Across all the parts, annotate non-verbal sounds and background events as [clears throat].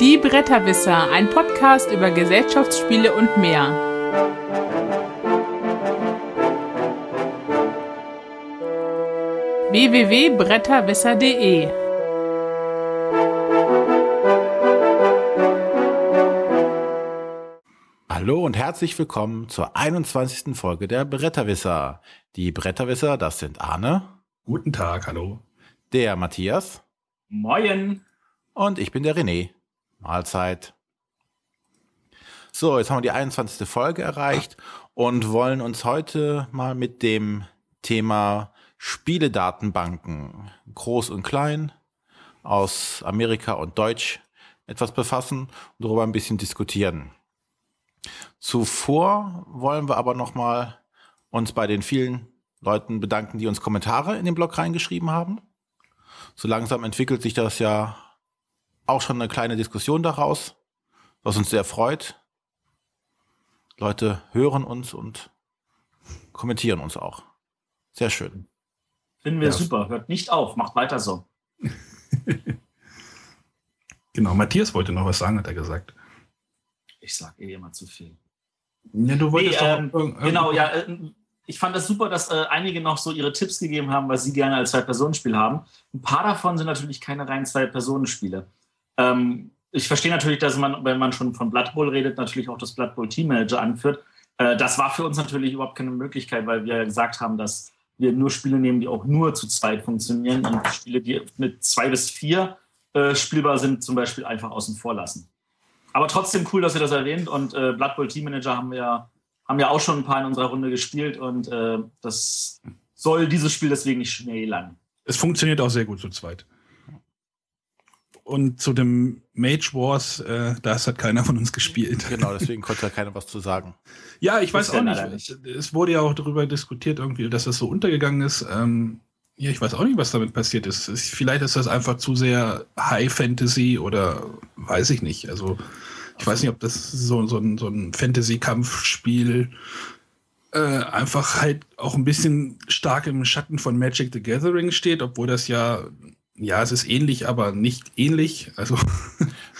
Die Bretterwisser, ein Podcast über Gesellschaftsspiele und mehr. www.bretterwisser.de Hallo und herzlich willkommen zur 21. Folge der Bretterwisser. Die Bretterwisser, das sind Arne. Guten Tag, hallo. Der Matthias. Moin. Und ich bin der René. Mahlzeit. So, jetzt haben wir die 21. Folge erreicht und wollen uns heute mal mit dem Thema Spieledatenbanken, groß und klein, aus Amerika und Deutsch etwas befassen und darüber ein bisschen diskutieren. Zuvor wollen wir aber noch mal uns bei den vielen Leuten bedanken, die uns Kommentare in den Blog reingeschrieben haben. So langsam entwickelt sich das ja auch schon eine kleine Diskussion daraus, was uns sehr freut. Leute hören uns und kommentieren uns auch. Sehr schön. Finden wir ja. super. Hört nicht auf. Macht weiter so. [laughs] genau, Matthias wollte noch was sagen, hat er gesagt. Ich sag eh immer zu viel. Ja, du wolltest nee, ähm, Genau, ja. Äh, ich fand das super, dass äh, einige noch so ihre Tipps gegeben haben, was sie gerne als Zwei-Personen-Spiel haben. Ein paar davon sind natürlich keine rein Zwei-Personen-Spiele. Ähm, ich verstehe natürlich, dass man, wenn man schon von Blood Bowl redet, natürlich auch das Blood Bowl Team Manager anführt. Äh, das war für uns natürlich überhaupt keine Möglichkeit, weil wir gesagt haben, dass wir nur Spiele nehmen, die auch nur zu zweit funktionieren und Spiele, die mit zwei bis vier äh, spielbar sind, zum Beispiel einfach außen vor lassen. Aber trotzdem cool, dass ihr das erwähnt und äh, Blood Bowl Team Manager haben wir, haben wir auch schon ein paar in unserer Runde gespielt und äh, das soll dieses Spiel deswegen nicht schnell lang. Es funktioniert auch sehr gut zu zweit. Und zu dem Mage Wars, äh, das hat keiner von uns gespielt. Genau, [laughs] deswegen konnte ja keiner was zu sagen. Ja, ich weiß auch nicht. nicht. Es wurde ja auch darüber diskutiert, irgendwie, dass das so untergegangen ist. Ähm, ja, ich weiß auch nicht, was damit passiert ist. Vielleicht ist das einfach zu sehr High Fantasy oder weiß ich nicht. Also, ich weiß nicht, ob das so, so ein, so ein Fantasy-Kampfspiel äh, einfach halt auch ein bisschen stark im Schatten von Magic the Gathering steht, obwohl das ja ja, es ist ähnlich, aber nicht ähnlich. Also. [laughs]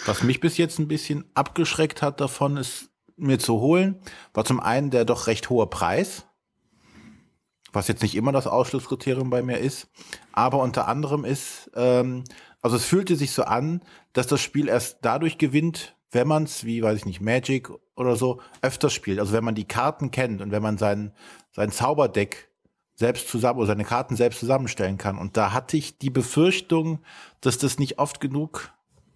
Was mich bis jetzt ein bisschen abgeschreckt hat davon, ist mir zu holen, war zum einen der doch recht hohe Preis, was jetzt nicht immer das Ausschlusskriterium bei mir ist, aber unter anderem ist, ähm, also es fühlte sich so an, dass das Spiel erst dadurch gewinnt, wenn man es, wie weiß ich nicht, Magic oder so, öfters spielt. Also wenn man die Karten kennt und wenn man sein, sein Zauberdeck selbst zusammen oder seine Karten selbst zusammenstellen kann. Und da hatte ich die Befürchtung, dass das nicht oft genug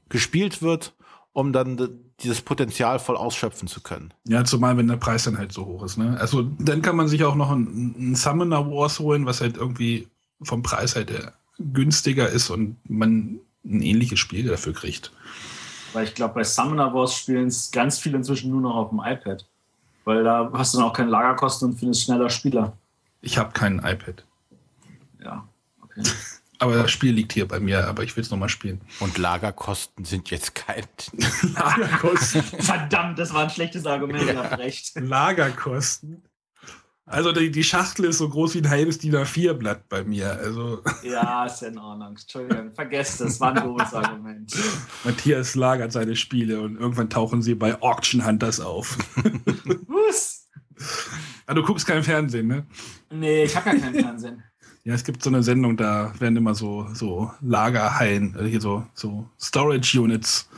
gespielt wird, um dann dieses Potenzial voll ausschöpfen zu können. Ja, zumal wenn der Preis dann halt so hoch ist. Ne? Also dann kann man sich auch noch einen, Summoner Wars holen, was halt irgendwie vom Preis halt äh, günstiger ist und man ein ähnliches Spiel dafür kriegt. Weil ich glaube, bei Summoner Wars spielen es ganz viele inzwischen nur noch auf dem iPad. Weil da hast du dann auch keine Lagerkosten und findest schneller Spieler. Ich habe kein iPad. Ja, okay. [laughs] Aber das Spiel liegt hier bei mir, aber ich will es nochmal spielen. Und Lagerkosten sind jetzt kein. [laughs] Lagerkosten. Verdammt, das war ein schlechtes Argument, ihr habt recht. Lagerkosten. Also die, die, Schachtel ist so groß wie ein halbes DIN A4-Blatt bei mir. Also. [laughs] Ja, ist in Ordnung. Entschuldigung, vergesst das, war ein doofes Argument. Matthias lagert seine Spiele und irgendwann tauchen sie bei Auction Hunters auf. Was? Ah, du guckst kein Fernsehen, ne? Nee, ich habe ja kein Fernsehen. [laughs] Ja, es gibt so eine Sendung, da werden immer so, so Lagerhallen, also hier so, so Storage Units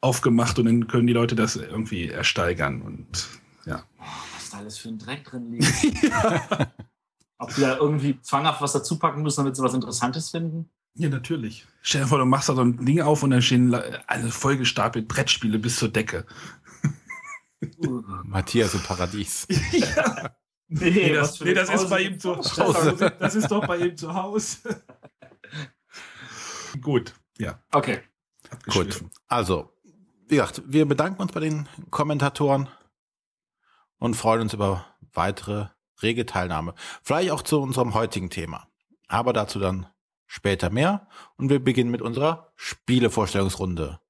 aufgemacht und dann können die Leute das irgendwie ersteigern und ja. Oh, was da alles für ein Dreck drin liegt. [laughs] ja. Ob die da irgendwie zwanghaft was dazu packen müssen, damit sie was Interessantes finden? Ja, natürlich. Stell dir vor, du machst da so ein Ding auf und dann stehen alle vollgestapelt Brettspiele bis zur Decke. [laughs] Matthias im Paradies. [laughs] ja. Nee, nee, das, nee, das ist bei ihm zu Hause. Das ist doch bei ihm zu Hause. [laughs] Gut, ja. Okay. Gut. Also, wie gesagt, wir bedanken uns bei den Kommentatoren und freuen uns über weitere rege Teilnahme. Vielleicht auch zu unserem heutigen Thema. Aber dazu dann später mehr. Und wir beginnen mit unserer Spielevorstellungsrunde.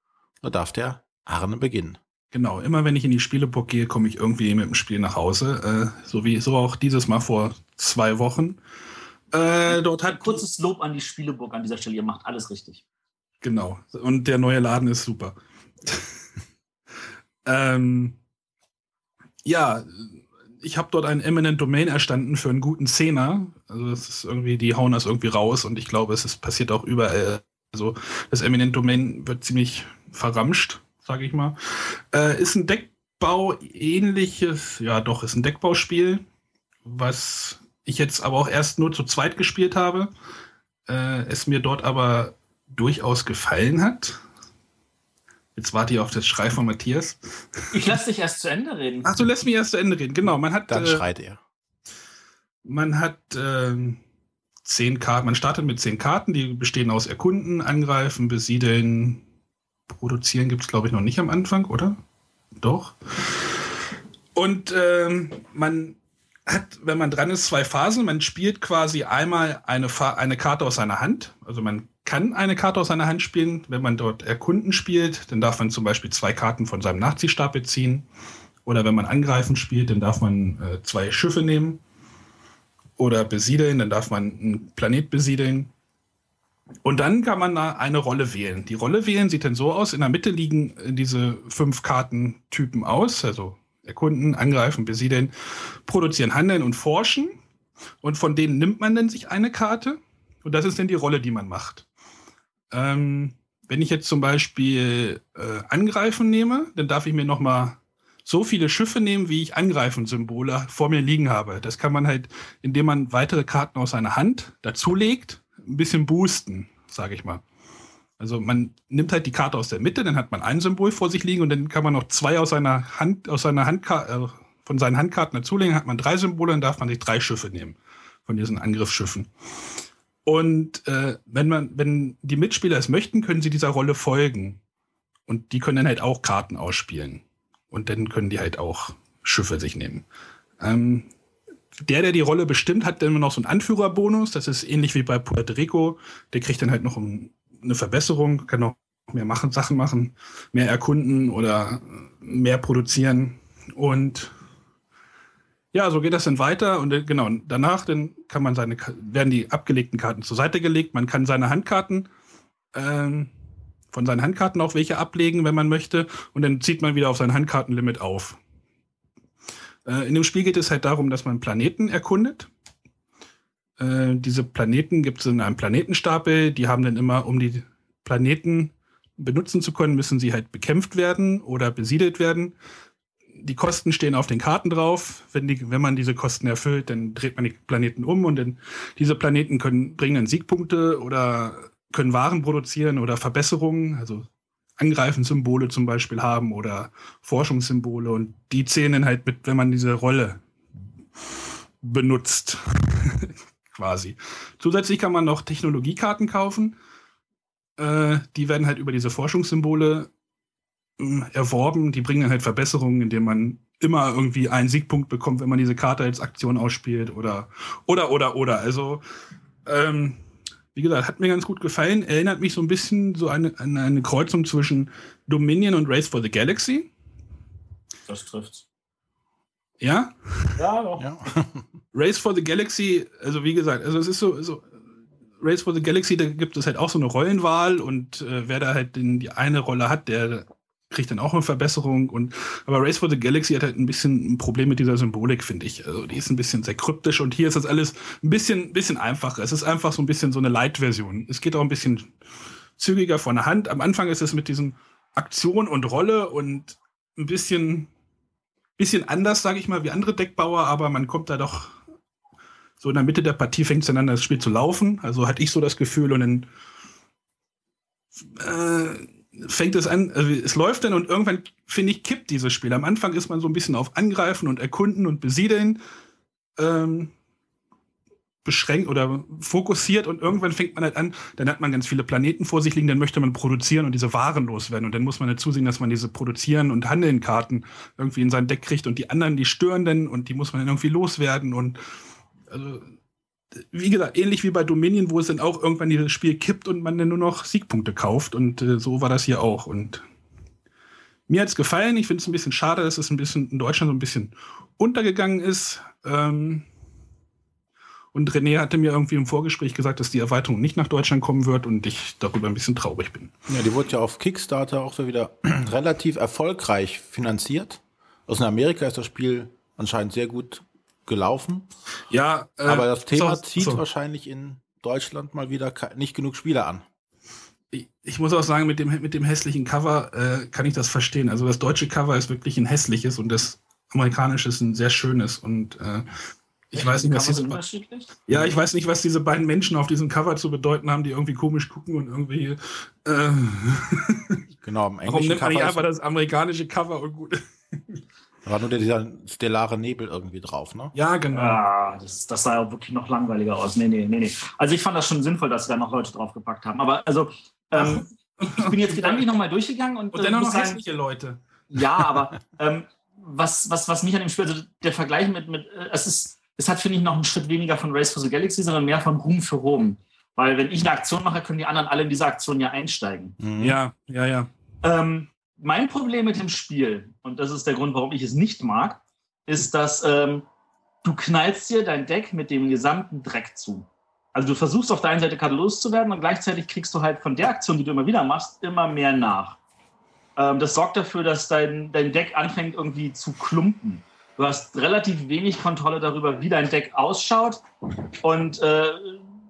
Da darf der Arne beginnen. Genau, immer wenn ich in die Spieleburg gehe, komme ich irgendwie mit dem Spiel nach Hause. Äh, so wie so auch dieses Mal vor zwei Wochen. Äh, dort hat kurzes Lob an die Spieleburg an dieser Stelle. Ihr macht alles richtig. Genau. Und der neue Laden ist super. [laughs] ähm, ja, ich habe dort einen Eminent Domain erstanden für einen guten Zehner. Also das ist irgendwie, die hauen das irgendwie raus und ich glaube, es ist, passiert auch überall. Also das Eminent Domain wird ziemlich verramscht, sage ich mal. Äh, ist ein Deckbau ähnliches, ja doch, ist ein Deckbauspiel, was ich jetzt aber auch erst nur zu zweit gespielt habe. Äh, es mir dort aber durchaus gefallen hat. Jetzt warte ich auf das Schrei von Matthias. Ich lasse dich erst zu Ende reden. Ach, du lässt mich erst zu Ende reden. Genau, man hat. Dann äh, schreit er. Man hat äh, zehn Karten. Man startet mit zehn Karten, die bestehen aus Erkunden, Angreifen, Besiedeln, Produzieren gibt es, glaube ich, noch nicht am Anfang, oder? Doch. Und ähm, man hat, wenn man dran ist, zwei Phasen. Man spielt quasi einmal eine, eine Karte aus seiner Hand. Also man kann eine Karte aus seiner Hand spielen. Wenn man dort Erkunden spielt, dann darf man zum Beispiel zwei Karten von seinem Nachziehstapel ziehen. Oder wenn man Angreifen spielt, dann darf man äh, zwei Schiffe nehmen. Oder besiedeln, dann darf man einen Planet besiedeln. Und dann kann man da eine Rolle wählen. Die Rolle wählen sieht dann so aus. In der Mitte liegen diese fünf Kartentypen aus. Also erkunden, angreifen, besiedeln, produzieren, handeln und forschen. Und von denen nimmt man dann sich eine Karte. Und das ist dann die Rolle, die man macht. Ähm, wenn ich jetzt zum Beispiel äh, Angreifen nehme, dann darf ich mir noch mal so viele Schiffe nehmen, wie ich Angreifen-Symbole vor mir liegen habe. Das kann man halt, indem man weitere Karten aus seiner Hand dazulegt, ein bisschen boosten, sage ich mal. Also man nimmt halt die Karte aus der Mitte, dann hat man ein Symbol vor sich liegen und dann kann man noch zwei aus seiner Hand, aus seiner Handkarte, äh, von seinen Handkarten dazulegen, hat man drei Symbole, dann darf man sich drei Schiffe nehmen von diesen Angriffsschiffen. Und äh, wenn man, wenn die Mitspieler es möchten, können sie dieser Rolle folgen. Und die können dann halt auch Karten ausspielen. Und dann können die halt auch Schiffe sich nehmen. Ähm, der, der die Rolle bestimmt, hat dann immer noch so einen Anführerbonus. Das ist ähnlich wie bei Puerto Rico. Der kriegt dann halt noch eine Verbesserung, kann noch mehr machen, Sachen machen, mehr erkunden oder mehr produzieren. Und ja, so geht das dann weiter und äh, genau, danach dann kann man seine, werden die abgelegten Karten zur Seite gelegt. Man kann seine Handkarten, ähm, von seinen Handkarten auch welche ablegen, wenn man möchte, und dann zieht man wieder auf sein Handkartenlimit auf. Äh, in dem Spiel geht es halt darum, dass man Planeten erkundet. Äh, diese Planeten gibt es in einem Planetenstapel, die haben dann immer, um die Planeten benutzen zu können, müssen sie halt bekämpft werden oder besiedelt werden die Kosten stehen auf den Karten drauf. Wenn, die, wenn man diese Kosten erfüllt, dann dreht man die Planeten um und dann diese Planeten können, bringen dann Siegpunkte oder können Waren produzieren oder Verbesserungen, also Angreifenssymbole zum Beispiel haben oder Forschungssymbole und die zählen dann halt mit, wenn man diese Rolle benutzt. [laughs] quasi. Zusätzlich kann man noch Technologiekarten kaufen. Äh, die werden halt über diese Forschungssymbole erworben. Die bringen halt Verbesserungen, indem man immer irgendwie einen Siegpunkt bekommt, wenn man diese Karte als Aktion ausspielt oder oder oder oder. Also ähm, wie gesagt, hat mir ganz gut gefallen. Erinnert mich so ein bisschen so eine, an eine Kreuzung zwischen Dominion und Race for the Galaxy. Das trifft's. Ja? Ja, doch. Ja. [laughs] Race for the Galaxy, also wie gesagt, also es ist so, so Race for the Galaxy, da gibt es halt auch so eine Rollenwahl und äh, wer da halt den, die eine Rolle hat, der kriegt dann auch eine Verbesserung. Und, aber Race for the Galaxy hat halt ein bisschen ein Problem mit dieser Symbolik, finde ich. Also die ist ein bisschen sehr kryptisch und hier ist das alles ein bisschen, bisschen einfacher. Es ist einfach so ein bisschen so eine Light-Version. Es geht auch ein bisschen zügiger von der Hand. Am Anfang ist es mit diesen Aktion und Rolle und ein bisschen, bisschen anders, sage ich mal, wie andere Deckbauer, aber man kommt da doch so in der Mitte der Partie fängt es dann an, das Spiel zu laufen. Also hatte ich so das Gefühl und dann äh, fängt es an, also es läuft dann und irgendwann, finde ich, kippt dieses Spiel. Am Anfang ist man so ein bisschen auf Angreifen und Erkunden und Besiedeln ähm, beschränkt oder fokussiert und irgendwann fängt man halt an, dann hat man ganz viele Planeten vor sich liegen, dann möchte man produzieren und diese Waren loswerden und dann muss man halt zusehen, dass man diese Produzieren und Handeln Karten irgendwie in sein Deck kriegt und die anderen, die stören dann und die muss man dann irgendwie loswerden und also wie gesagt, ähnlich wie bei Dominion, wo es dann auch irgendwann dieses Spiel kippt und man dann nur noch Siegpunkte kauft. Und äh, so war das hier auch. Und mir hat es gefallen. Ich finde es ein bisschen schade, dass es ein bisschen in Deutschland so ein bisschen untergegangen ist. Ähm und René hatte mir irgendwie im Vorgespräch gesagt, dass die Erweiterung nicht nach Deutschland kommen wird und ich darüber ein bisschen traurig bin. Ja, die wurde ja auf Kickstarter auch so wieder [clears throat] relativ erfolgreich finanziert. Aus Amerika ist das Spiel anscheinend sehr gut gelaufen. Ja, äh, aber das Thema so, zieht so. wahrscheinlich in Deutschland mal wieder nicht genug Spieler an. Ich, ich muss auch sagen, mit dem, mit dem hässlichen Cover äh, kann ich das verstehen. Also das deutsche Cover ist wirklich ein hässliches und das amerikanische ist ein sehr schönes und äh, ich weiß nicht, was diese ja, ich weiß nicht, was diese beiden Menschen auf diesem Cover zu bedeuten haben, die irgendwie komisch gucken und irgendwie. Äh, [laughs] genau, im Warum nimmt man nicht einfach das amerikanische Cover und gut. Da war nur dieser stellare Nebel irgendwie drauf, ne? Ja, genau. Ah, das, das sah ja wirklich noch langweiliger aus. Nee, nee, nee, nee. Also ich fand das schon sinnvoll, dass sie da noch Leute draufgepackt haben. Aber also, ähm, ich bin jetzt gedanklich nochmal durchgegangen und. Und dennoch noch hässliche Leute. Ja, aber ähm, was, was, was mich an dem Spiel, also der Vergleich mit, mit äh, es ist, es hat, finde ich, noch einen Schritt weniger von Race for the Galaxy, sondern mehr von Ruhm für Rom. Weil wenn ich eine Aktion mache, können die anderen alle in diese Aktion ja einsteigen. Mhm. Ja, ja, ja. Ähm, mein Problem mit dem Spiel, und das ist der Grund, warum ich es nicht mag, ist, dass ähm, du knallst dir dein Deck mit dem gesamten Dreck zu. Also du versuchst auf der einen Seite gerade loszuwerden und gleichzeitig kriegst du halt von der Aktion, die du immer wieder machst, immer mehr nach. Ähm, das sorgt dafür, dass dein, dein Deck anfängt irgendwie zu klumpen. Du hast relativ wenig Kontrolle darüber, wie dein Deck ausschaut. Und äh,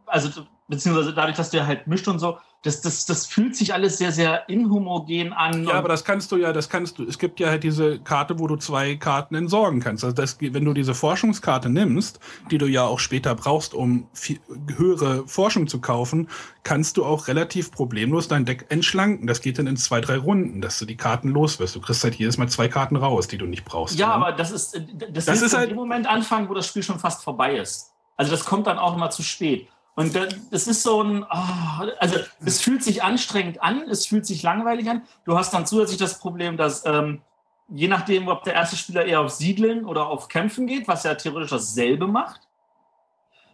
also beziehungsweise dadurch, dass du halt mischt und so, das, das, das fühlt sich alles sehr, sehr inhomogen an. Ja, aber das kannst du ja, das kannst du. Es gibt ja halt diese Karte, wo du zwei Karten entsorgen kannst. Also das, wenn du diese Forschungskarte nimmst, die du ja auch später brauchst, um viel, höhere Forschung zu kaufen, kannst du auch relativ problemlos dein Deck entschlanken. Das geht dann in zwei, drei Runden, dass du die Karten los wirst. Du kriegst halt jedes Mal zwei Karten raus, die du nicht brauchst. Ja, oder? aber das ist, das, das ist halt im Moment anfangen, wo das Spiel schon fast vorbei ist. Also das kommt dann auch immer zu spät. Und das ist so ein, oh, also es fühlt sich anstrengend an, es fühlt sich langweilig an. Du hast dann zusätzlich das Problem, dass ähm, je nachdem, ob der erste Spieler eher auf Siedeln oder auf Kämpfen geht, was ja theoretisch dasselbe macht,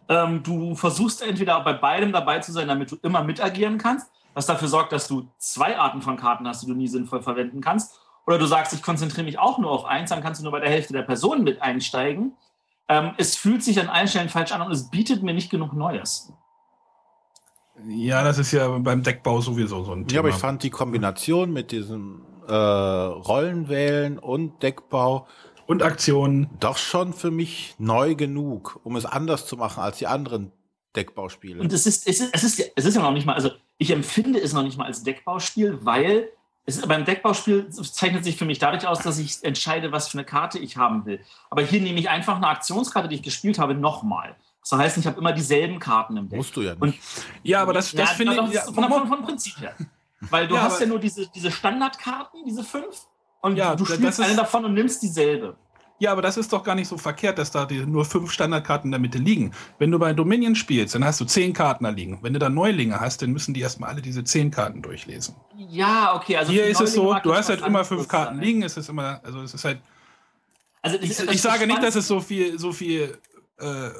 ähm, du versuchst entweder bei beidem dabei zu sein, damit du immer mitagieren kannst, was dafür sorgt, dass du zwei Arten von Karten hast, die du nie sinnvoll verwenden kannst. Oder du sagst, ich konzentriere mich auch nur auf eins, dann kannst du nur bei der Hälfte der Personen mit einsteigen. Ähm, es fühlt sich an allen Stellen falsch an und es bietet mir nicht genug Neues. Ja, das ist ja beim Deckbau sowieso so ein Thema. Ja, aber ich fand die Kombination mit diesem äh, Rollenwählen und Deckbau und Aktionen doch schon für mich neu genug, um es anders zu machen als die anderen Deckbauspiele. Und es ist, es ist, es ist, es ist ja noch nicht mal, also ich empfinde es noch nicht mal als Deckbauspiel, weil es, beim Deckbauspiel zeichnet sich für mich dadurch aus, dass ich entscheide, was für eine Karte ich haben will. Aber hier nehme ich einfach eine Aktionskarte, die ich gespielt habe, nochmal. Das heißt, ich habe immer dieselben Karten im Deck. Musst du ja nicht. Und, ja, aber das, das ja, finde ich. Ja, von, von, von, Prinzip her. Weil du ja, hast ja nur diese, diese Standardkarten, diese fünf, und ja, du spielst eine davon und nimmst dieselbe. Ja, aber das ist doch gar nicht so verkehrt, dass da die, nur fünf Standardkarten in der Mitte liegen. Wenn du bei Dominion spielst, dann hast du zehn Karten da liegen. Wenn du da Neulinge hast, dann müssen die erstmal alle diese zehn Karten durchlesen. Ja, okay. Also Hier ist es so, du hast halt immer fünf Karten liegen. Es ist immer, also es ist halt. Also ich, ich sage nicht, dass es so viel, so viel äh, äh,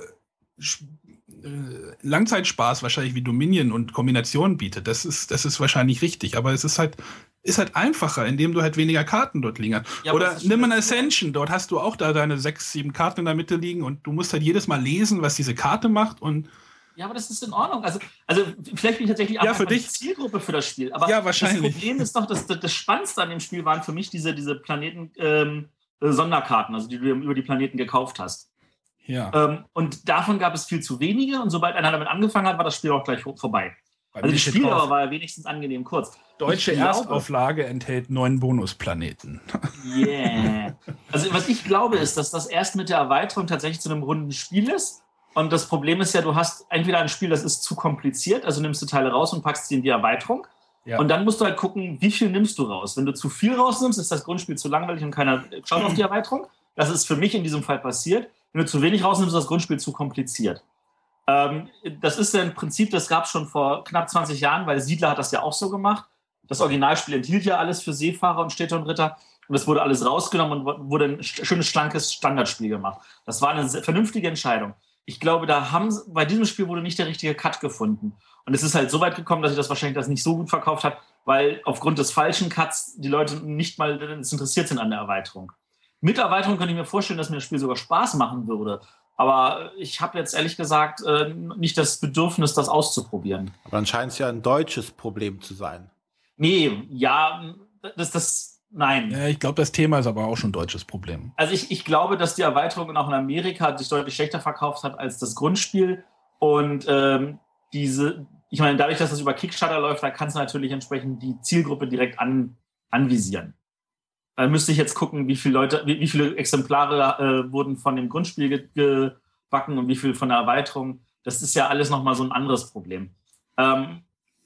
Langzeitspaß wahrscheinlich wie Dominion und Kombinationen bietet. Das ist, das ist wahrscheinlich richtig. Aber es ist halt ist halt einfacher, indem du halt weniger Karten dort liegen hast. Ja, Oder nimm mal Ascension, dort hast du auch da deine sechs, sieben Karten in der Mitte liegen und du musst halt jedes Mal lesen, was diese Karte macht und ja, aber das ist in Ordnung. Also, also vielleicht bin ich tatsächlich ja, für dich. Zielgruppe für das Spiel. Aber ja, wahrscheinlich. das Problem ist doch, dass das, das Spannendste an dem Spiel waren für mich diese, diese Planeten-Sonderkarten, ähm, also die du über die Planeten gekauft hast. Ja. Ähm, und davon gab es viel zu wenige und sobald einer damit angefangen hat, war das Spiel auch gleich vorbei. Also die Spieldauer war ja wenigstens angenehm kurz. Deutsche glaube, Erstauflage enthält neun Bonusplaneten. [laughs] Yeah. Also was ich glaube ist, dass das erst mit der Erweiterung tatsächlich zu einem runden Spiel ist. Und das Problem ist ja, du hast entweder ein Spiel, das ist zu kompliziert, also nimmst du Teile raus und packst sie in die Erweiterung. Ja. Und dann musst du halt gucken, wie viel nimmst du raus. Wenn du zu viel rausnimmst, ist das Grundspiel zu langweilig und keiner schaut auf die [clears throat] Erweiterung. Das ist für mich in diesem Fall passiert. Wenn du zu wenig rausnimmst, ist das Grundspiel zu kompliziert. Ähm, das ist ja ein Prinzip, das gab es schon vor knapp 20 Jahren, weil Siedler hat das ja auch so gemacht. Das Originalspiel enthielt ja alles für Seefahrer und Städte und Ritter. Und das wurde alles rausgenommen und wurde ein schönes, schlankes Standardspiel gemacht. Das war eine vernünftige Entscheidung. Ich glaube, da haben bei diesem Spiel wurde nicht der richtige Cut gefunden. Und es ist halt so weit gekommen, dass sich das wahrscheinlich das nicht so gut verkauft hat, weil aufgrund des falschen Cuts die Leute nicht mal interessiert sind an der Erweiterung. Mit Erweiterung könnte ich mir vorstellen, dass mir das Spiel sogar Spaß machen würde. Aber ich habe jetzt ehrlich gesagt äh, nicht das Bedürfnis, das auszuprobieren. Aber dann scheint es ja ein deutsches Problem zu sein. Nee, ja, das, das, nein. Ja, ich glaube, das Thema ist aber auch schon ein deutsches Problem. Also ich, ich glaube, dass die Erweiterung auch in Amerika sich deutlich schlechter verkauft hat als das Grundspiel. Und ähm, diese, ich meine, dadurch, dass das über Kickstarter läuft, da kannst du natürlich entsprechend die Zielgruppe direkt an, anvisieren. Da müsste ich jetzt gucken, wie viele Leute, wie, wie viele Exemplare äh, wurden von dem Grundspiel ge gebacken und wie viel von der Erweiterung. Das ist ja alles nochmal so ein anderes Problem. Ähm,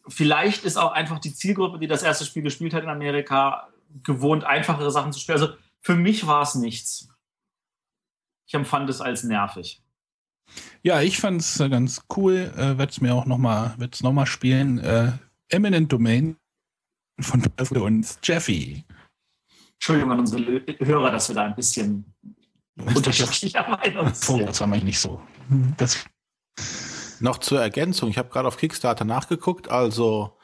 vielleicht ist auch einfach die Zielgruppe, die das erste Spiel gespielt hat in Amerika, gewohnt, einfachere Sachen zu spielen. Also für mich war es nichts. Ich empfand es als nervig. Ja, ich fand es äh, ganz cool. Äh, Werde es mir auch nochmal noch spielen. Äh, Eminent Domain von und Jeffy. Entschuldigung an unsere Hörer, dass wir da ein bisschen unterschiedlicher Meinung sind. Das war mal nicht so. Das Noch zur Ergänzung, ich habe gerade auf Kickstarter nachgeguckt, also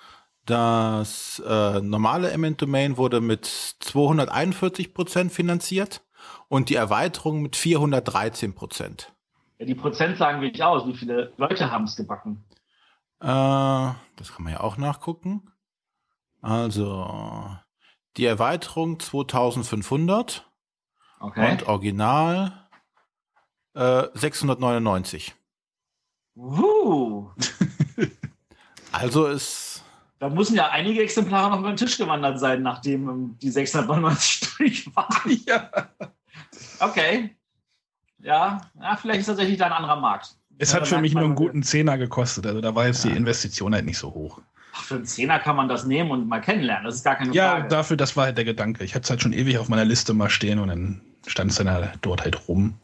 das äh, normale Eminent Domain wurde mit 241 Prozent finanziert und die Erweiterung mit 413 Prozent. Ja, die Prozentlagen will ich aus. Wie viele Leute haben es gebacken? Äh, das kann man ja auch nachgucken. Also die Erweiterung 2500 Okay. und Original äh, 699. Uh, [laughs] Also ist da müssen ja einige Exemplare noch über den Tisch gewandert sein, nachdem ähm, die 699 durch [laughs] waren. [laughs] ja. Okay. Ja, ja, vielleicht ist tatsächlich da ein anderer Markt. Es Ja, hat für mich nur einen guten Zehner gekostet. Also da war jetzt die Investition halt nicht so hoch. Ach, für einen Zehner kann man das nehmen und mal kennenlernen. Das ist gar keine Ja, Frage. dafür, das war halt der Gedanke. Ich hatte es halt schon ewig auf meiner Liste mal stehen und dann stand es dann halt dort halt rum.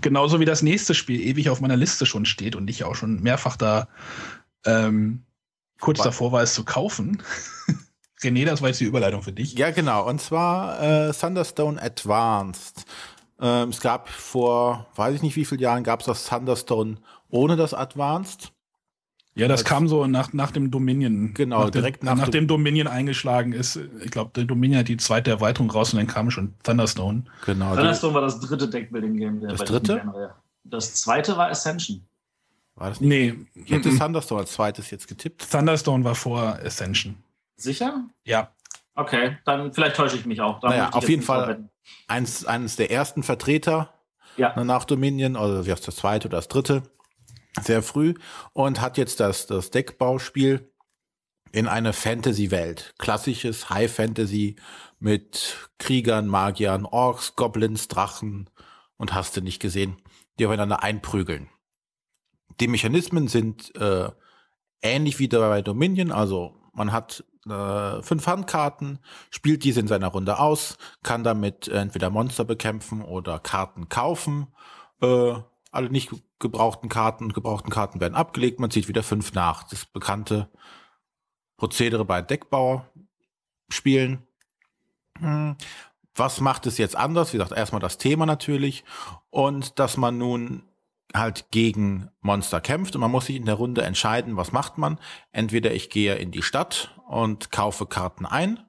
Genauso wie das nächste Spiel ewig auf meiner Liste schon steht und ich auch schon mehrfach da ähm, kurz Was? davor war, es zu kaufen. [laughs] René, das war jetzt die Überleitung für dich. Ja, genau. Und zwar äh, Thunderstone Advanced. Ähm, es gab vor, weiß ich nicht wie vielen Jahren, gab es das Thunderstone ohne das Advanced. Ja, das kam so nach, nach dem Dominion. Genau, nach dem, direkt nach nach, dem- dem Dominion eingeschlagen ist. Ich glaube, der Dominion hat die zweite Erweiterung raus und dann kam schon Thunderstone. Genau. Thunderstone war das dritte Deckbuilding-Game. der Das bei dritte? Das zweite war Ascension. war das nicht? Nee, Ich hätte Thunderstone als zweites jetzt getippt. Thunderstone war vor Ascension. Sicher? Ja. Okay, dann vielleicht täusche ich mich auch. Da Naja, auf jeden Fall. Eins, eines der ersten Vertreter Ja. nach Dominion, heißt das zweite oder das dritte, sehr früh und hat jetzt das, das Deckbauspiel in eine Fantasy-Welt. Klassisches High Fantasy mit Kriegern, Magiern, Orks, Goblins, Drachen und hast du nicht gesehen, die aufeinander einprügeln. Die Mechanismen sind äh, ähnlich wie bei Dominion, also man hat äh, fünf Handkarten, spielt diese in seiner Runde aus, kann damit entweder Monster bekämpfen oder Karten kaufen. Äh, alle nicht gebrauchten Karten und gebrauchten Karten werden abgelegt, man zieht wieder fünf nach. Das bekannte Prozedere bei Deckbauspielen. Hm, Was macht es jetzt anders? Wie gesagt, erstmal das Thema natürlich und dass man nun halt gegen Monster kämpft und man muss sich in der Runde entscheiden, was macht man. Entweder ich gehe in die Stadt und kaufe Karten ein.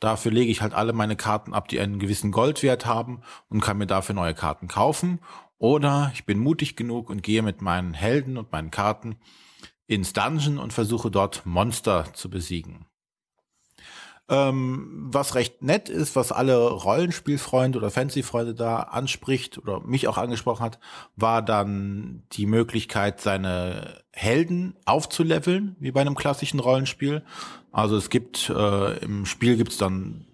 Dafür lege ich halt alle meine Karten ab, die einen gewissen Goldwert haben und kann mir dafür neue Karten kaufen. Oder ich bin mutig genug und gehe mit meinen Helden und meinen Karten ins Dungeon und versuche dort Monster zu besiegen. Ähm, was recht nett ist, was alle Rollenspielfreunde oder Fantasy-Freunde da anspricht oder mich auch angesprochen hat, war dann die Möglichkeit, seine Helden aufzuleveln, wie bei einem klassischen Rollenspiel. Also es gibt äh, im Spiel gibt's dann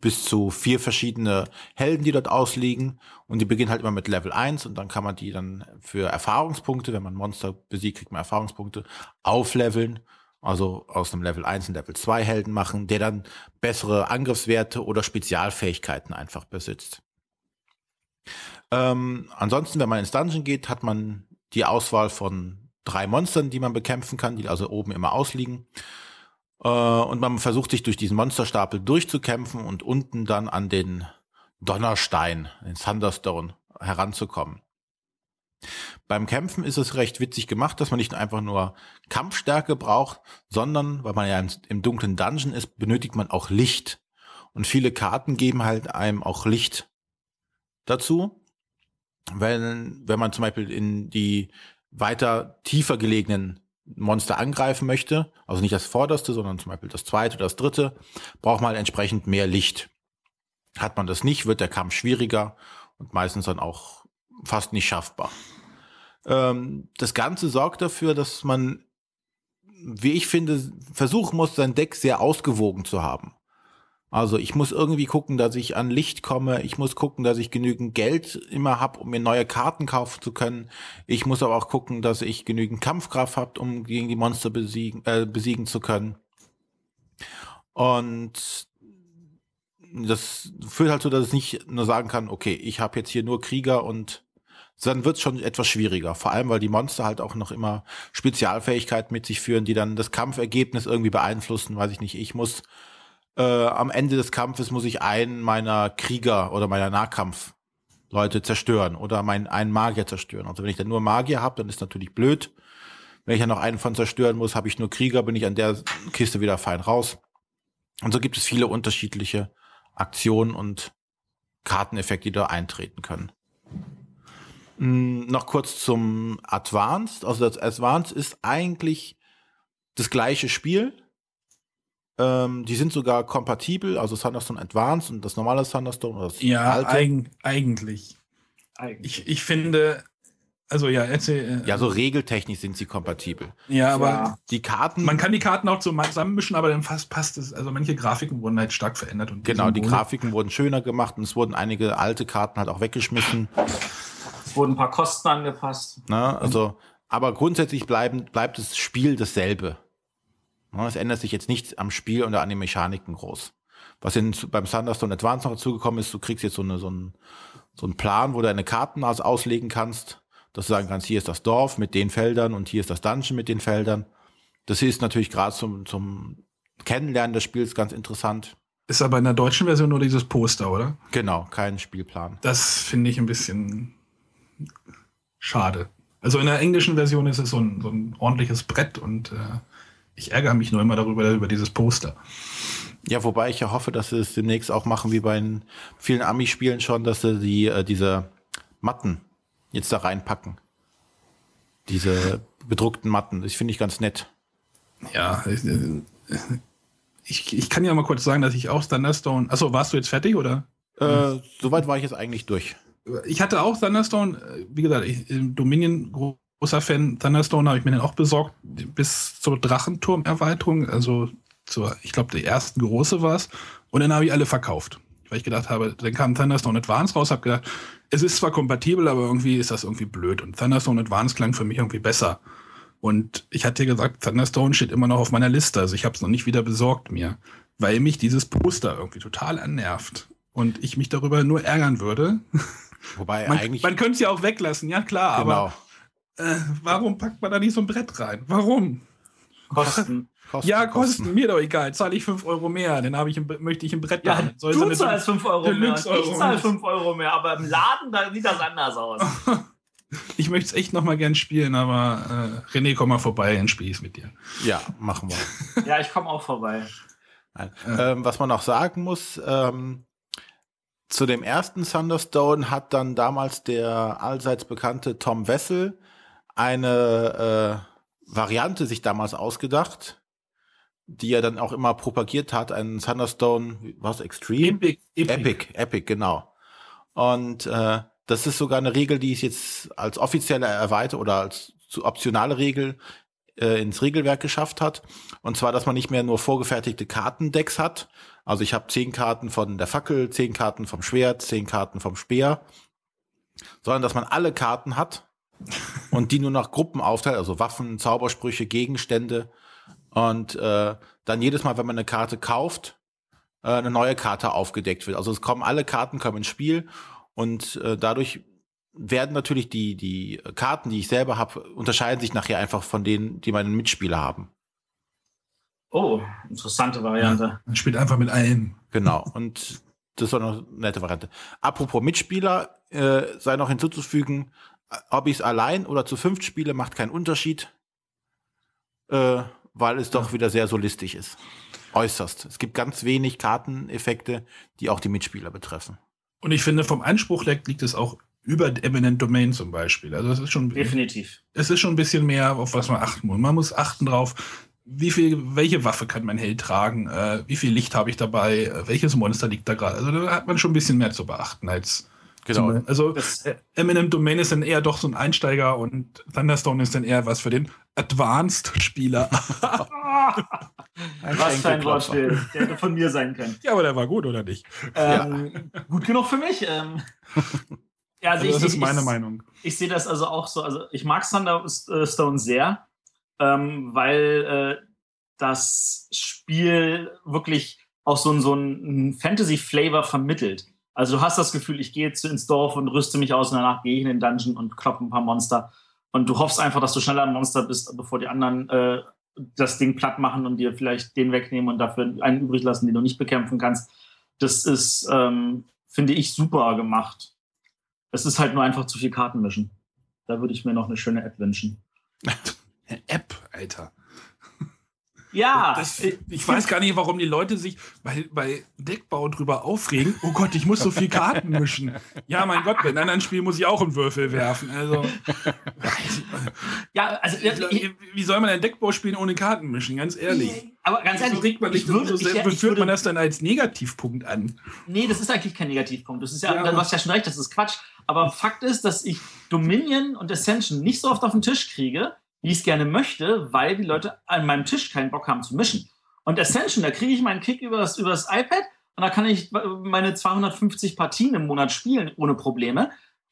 bis zu vier verschiedene Helden, die dort ausliegen. Und die beginnen halt immer mit Level 1 und dann kann man die dann für Erfahrungspunkte, wenn man Monster besiegt, kriegt man Erfahrungspunkte, aufleveln. Also aus einem Level 1 ein Level 2 Helden machen, der dann bessere Angriffswerte oder Spezialfähigkeiten einfach besitzt. Ähm, ansonsten, wenn man ins Dungeon geht, hat man die Auswahl von drei Monstern, die man bekämpfen kann, die also oben immer ausliegen. Äh, und man versucht sich durch diesen Monsterstapel durchzukämpfen und unten dann an den Donnerstein, den Thunderstone, heranzukommen. Beim Kämpfen ist es recht witzig gemacht, dass man nicht einfach nur Kampfstärke braucht, sondern, weil man ja im, im dunklen Dungeon ist, benötigt man auch Licht. Und viele Karten geben halt einem auch Licht dazu. wenn, wenn man zum Beispiel in die weiter tiefer gelegenen Monster angreifen möchte, also nicht das vorderste, sondern zum Beispiel das zweite oder das dritte, braucht man entsprechend mehr Licht. Hat man das nicht, wird der Kampf schwieriger und meistens dann auch fast nicht schaffbar. Ähm, das Ganze sorgt dafür, dass man, wie ich finde, versuchen muss, sein Deck sehr ausgewogen zu haben. Also ich muss irgendwie gucken, dass ich an Licht komme. Ich muss gucken, dass ich genügend Geld immer habe, um mir neue Karten kaufen zu können. Ich muss aber auch gucken, dass ich genügend Kampfkraft habe, um gegen die Monster besiegen, äh, besiegen zu können. Und das führt halt so, dass ich nicht nur sagen kann, okay, ich habe jetzt hier nur Krieger und dann wird es schon etwas schwieriger. Vor allem, weil die Monster halt auch noch immer Spezialfähigkeiten mit sich führen, die dann das Kampfergebnis irgendwie beeinflussen. Weiß ich nicht. Ich muss äh, am Ende des Kampfes muss ich einen meiner Krieger oder meiner Nahkampfleute zerstören oder mein, einen Magier zerstören. Also wenn ich dann nur Magier habe, dann ist natürlich blöd. Wenn ich ja noch einen von zerstören muss, habe ich nur Krieger, bin ich an der Kiste wieder fein raus. Und so gibt es viele unterschiedliche Aktionen und Karteneffekte, die da eintreten können. Hm, noch kurz zum Advanced. Also das Advanced ist eigentlich das gleiche Spiel, ähm, die sind sogar kompatibel, also Thunderstone Advanced und das normale Thunderstone. Das ja, alte. Eig eigentlich. eigentlich. Ich, ich finde, also ja, erzähl. Äh, ja, so regeltechnisch sind sie kompatibel. Ja, aber ja. die Karten. Man kann die Karten auch zusammenmischen, aber dann fast passt es. Also manche Grafiken wurden halt stark verändert. Und genau, die Grafiken wurden schöner gemacht und es wurden einige alte Karten halt auch weggeschmissen. Es wurden ein paar Kosten angepasst. Na, also, aber grundsätzlich bleiben, bleibt das Spiel dasselbe. Es ändert sich jetzt nichts am Spiel oder an den Mechaniken groß. Was in, beim Thunderstone Advance noch dazugekommen ist, du kriegst jetzt so, eine, so, einen, so einen Plan, wo du deine Karten also auslegen kannst, dass du sagen kannst, hier ist das Dorf mit den Feldern und hier ist das Dungeon mit den Feldern. Das ist natürlich gerade zum, zum Kennenlernen des Spiels ganz interessant. Ist aber in der deutschen Version nur dieses Poster, oder? Genau, kein Spielplan. Das finde ich ein bisschen schade. Also in der englischen Version ist es so ein, so ein ordentliches Brett und äh, ich ärgere mich nur immer darüber, über dieses Poster. Ja, wobei ich ja hoffe, dass sie es demnächst auch machen, wie bei vielen Ami-Spielen schon, dass sie die, äh, diese Matten jetzt da reinpacken. Diese bedruckten Matten. Das finde ich ganz nett. Ja, äh, ich, ich kann ja mal kurz sagen, dass ich auch Thunderstone. Achso, warst du jetzt fertig oder? Äh, soweit war ich jetzt eigentlich durch. Ich hatte auch Thunderstone, äh, wie gesagt, ich, Dominion großer Fan. Thunderstone habe ich mir dann auch besorgt bis zur Drachenturm-Erweiterung. Also zur, ich glaube, die ersten große war es. Und dann habe ich alle verkauft. Weil ich gedacht habe, dann kam Thunderstone Advance raus, habe gedacht, es ist zwar kompatibel, aber irgendwie ist das irgendwie blöd. Und Thunderstone Advance klang für mich irgendwie besser. Und ich hatte gesagt, Thunderstone steht immer noch auf meiner Liste. Also ich habe es noch nicht wieder besorgt mir, weil mich dieses Poster irgendwie total annervt. Und ich mich darüber nur ärgern würde. Wobei man, eigentlich. Man könnte es ja auch weglassen, ja klar, genau. aber äh, warum packt man da nicht so ein Brett rein? Warum? Kosten. Kosten ja, Kosten, Kosten, mir doch egal. Zahle ich 5 Euro mehr, dann ich ein, möchte ich ein Brett ja, haben. Soll du zahlst 5 Euro mehr. Ich zahle 5 Euro mehr, aber im Laden da sieht das anders aus. [laughs] ich möchte es echt noch mal gern spielen, aber äh, René, komm mal vorbei, dann spiele ich es mit dir. Ja, machen wir. ja, ich komme auch vorbei. Ähm, was man auch sagen muss, ähm, zu dem ersten Thunderstone hat dann damals der allseits bekannte Tom Wessel eine äh, Variante sich damals ausgedacht, die er dann auch immer propagiert hat, einen Thunderstone, was Extreme? Epic, Epic, Epic, Epic genau. Und äh, das ist sogar eine Regel, die es jetzt als offizielle Erweiterung oder als optionale Regel äh, ins Regelwerk geschafft hat. Und zwar, dass man nicht mehr nur vorgefertigte Kartendecks hat. Also ich habe zehn Karten von der Fackel, zehn Karten vom Schwert, zehn Karten vom Speer, sondern dass man alle Karten hat und die nur nach Gruppen aufteilt, also Waffen, Zaubersprüche, Gegenstände und äh, dann jedes Mal, wenn man eine Karte kauft, äh, eine neue Karte aufgedeckt wird. Also es kommen alle Karten kommen ins Spiel und äh, dadurch werden natürlich die die Karten, die ich selber habe, unterscheiden sich nachher einfach von denen, die meine Mitspieler haben. Oh, interessante Variante. Ja, man spielt einfach mit allen. Genau. Und das war noch eine nette Variante. Apropos Mitspieler, äh, sei noch hinzuzufügen, ob ich es allein oder zu fünft spiele, macht keinen Unterschied, äh, weil es doch wieder sehr solistisch ist. Äußerst. Es gibt ganz wenig Karteneffekte, die auch die Mitspieler betreffen. Und ich finde, vom Anspruch liegt es auch über Eminent Domain zum Beispiel. Also es ist schon definitiv. Es ist schon ein bisschen mehr, auf was man achten muss. Man muss achten drauf, wie viel, welche Waffe kann mein Held tragen, äh, wie viel Licht habe ich dabei, äh, welches Monster liegt da gerade. Also da hat man schon ein bisschen mehr zu beachten als Genau. Also äh, Eminem Domain ist dann eher doch so ein Einsteiger und Thunderstone ist dann eher was für den Advanced-Spieler. [laughs] was für ein Wortspiel. Der hätte von mir sein können. Ja, aber der war gut, oder nicht? Ähm, ja. Gut genug für mich. Ähm, [laughs] ja, also, also das ich, ist meine ich, Meinung. Ich sehe das also auch so. Also ich mag Thunderstone sehr, ähm, weil äh, das Spiel wirklich auch so, so einen Fantasy-Flavor vermittelt. Also du hast das Gefühl, ich gehe jetzt ins Dorf und rüste mich aus und danach gehe ich in den Dungeon und kloppe ein paar Monster. Und du hoffst einfach, dass du schneller ein Monster bist, bevor die anderen äh, das Ding platt machen und dir vielleicht den wegnehmen und dafür einen übrig lassen, den du nicht bekämpfen kannst. Das ist, ähm, finde ich, super gemacht. Es ist halt nur einfach zu viel Karten mischen. Da würde ich mir noch eine schöne App wünschen. [laughs] Eine App, Alter. Ja. Das, ich weiß gar nicht, warum die Leute sich bei, bei Deckbau drüber aufregen. Oh Gott, ich muss so viel Karten mischen. Ja, mein Gott, bei einem anderen Spiel muss ich auch einen Würfel werfen. Also. ja, also. Wie, wie soll man ein Deckbau spielen ohne Karten mischen? Ganz ehrlich. Aber ganz ehrlich, so man, ich würde, so, ich, ich führt man das dann als Negativpunkt an? Nee, das ist eigentlich kein Negativpunkt. Das ist ja, ja. du hast ja schon recht, das ist Quatsch. Aber Fakt ist, dass ich Dominion und Ascension nicht so oft auf den Tisch kriege, wie ich es gerne möchte, weil die Leute an meinem Tisch keinen Bock haben zu mischen. Und Ascension, da kriege ich meinen Kick übers, übers iPad und da kann ich meine 250 Partien im Monat spielen ohne Probleme.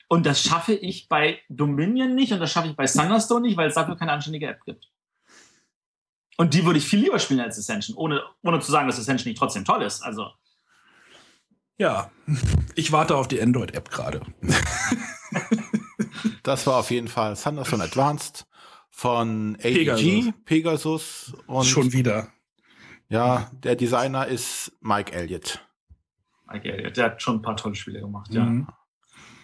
Und das schaffe ich bei Dominion nicht und das schaffe ich bei Thunderstone nicht, weil es dafür keine anständige App gibt. Und die würde ich viel lieber spielen als Ascension, ohne, ohne zu sagen, dass Ascension nicht trotzdem toll ist. Also. Ja, ich warte auf die Android-App gerade. [laughs] [laughs] das war auf jeden Fall Thunderstone Advanced von AEG, Pegasus. Pegasus und schon wieder. Ja, der Designer ist Mike Elliott. Mike Elliott, der hat schon ein paar tolle Spiele gemacht, ja. Mhm.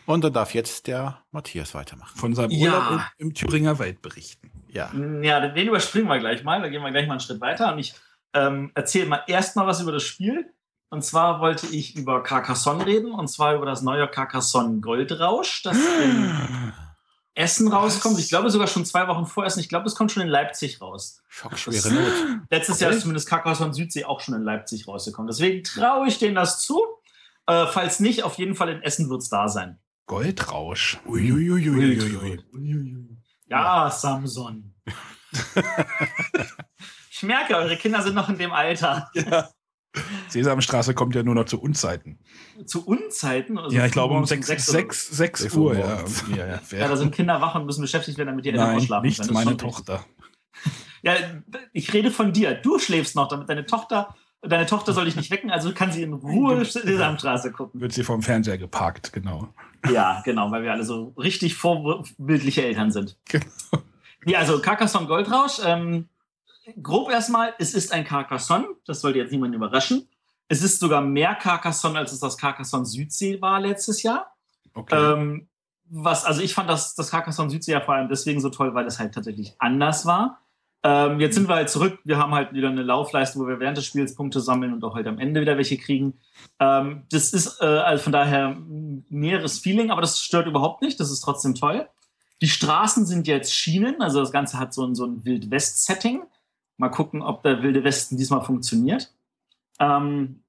Und dann darf jetzt der Matthias weitermachen. Von seinem Urlaub ja. im Thüringer Wald berichten. Ja. Ja, den überspringen wir gleich mal. Da gehen wir gleich mal einen Schritt weiter. Und ich ähm, erzähle mal erstmal was über das Spiel. Und zwar wollte ich über Carcassonne reden. Und zwar über das neue Carcassonne Goldrausch, das in Essen rauskommt. Ich glaube sogar schon zwei Wochen vor Essen. Ich glaube, es kommt schon in Leipzig raus. Schockschwere Not. Letztes Jahr ist zumindest Carcassonne Südsee auch schon in Leipzig rausgekommen. Deswegen traue ich denen das zu. Äh, falls nicht, auf jeden Fall in Essen wird es da sein. Goldrausch. Uiuiuiui. Ja, Samson. [laughs] ich merke, eure Kinder sind noch in dem Alter. Ja. Sesamstraße kommt ja nur noch zu Unzeiten. Zu Unzeiten? Also ja, ich glaube um 6, 6, 6, 6 Uhr. Ja. Ja, ja, ja, da sind Kinder wach und müssen beschäftigt werden, damit die Eltern ausschlafen nicht können. meine Tochter. [laughs] Ja, ich rede von dir. Du schläfst noch, damit deine Tochter, deine Tochter soll dich nicht wecken, also kann sie in Ruhe Sesamstraße gucken. Wird sie vom Fernseher geparkt, genau. Ja, genau, weil wir alle so richtig vorbildliche Eltern sind. [laughs] Genau. Ja, also Carcassonne Goldrausch, ähm, grob erstmal, es ist ein Carcassonne, das sollte jetzt niemanden überraschen. Es ist sogar mehr Carcassonne, als es das Carcassonne Südsee war letztes Jahr. Okay. Ähm, was, also ich fand das, das Carcassonne Südsee ja vor allem deswegen so toll, weil es halt tatsächlich anders war. Ähm, jetzt sind wir halt zurück. Wir haben halt wieder eine Laufleiste, wo wir während des Spiels Punkte sammeln und auch halt am Ende wieder welche kriegen. Ähm, das ist äh, also von daher ein näheres Feeling, aber das stört überhaupt nicht. Das ist trotzdem toll. Die Straßen sind jetzt Schienen, also das Ganze hat so ein, so ein Wild-West-Setting. Mal gucken, ob der Wilde Westen diesmal funktioniert. Ähm,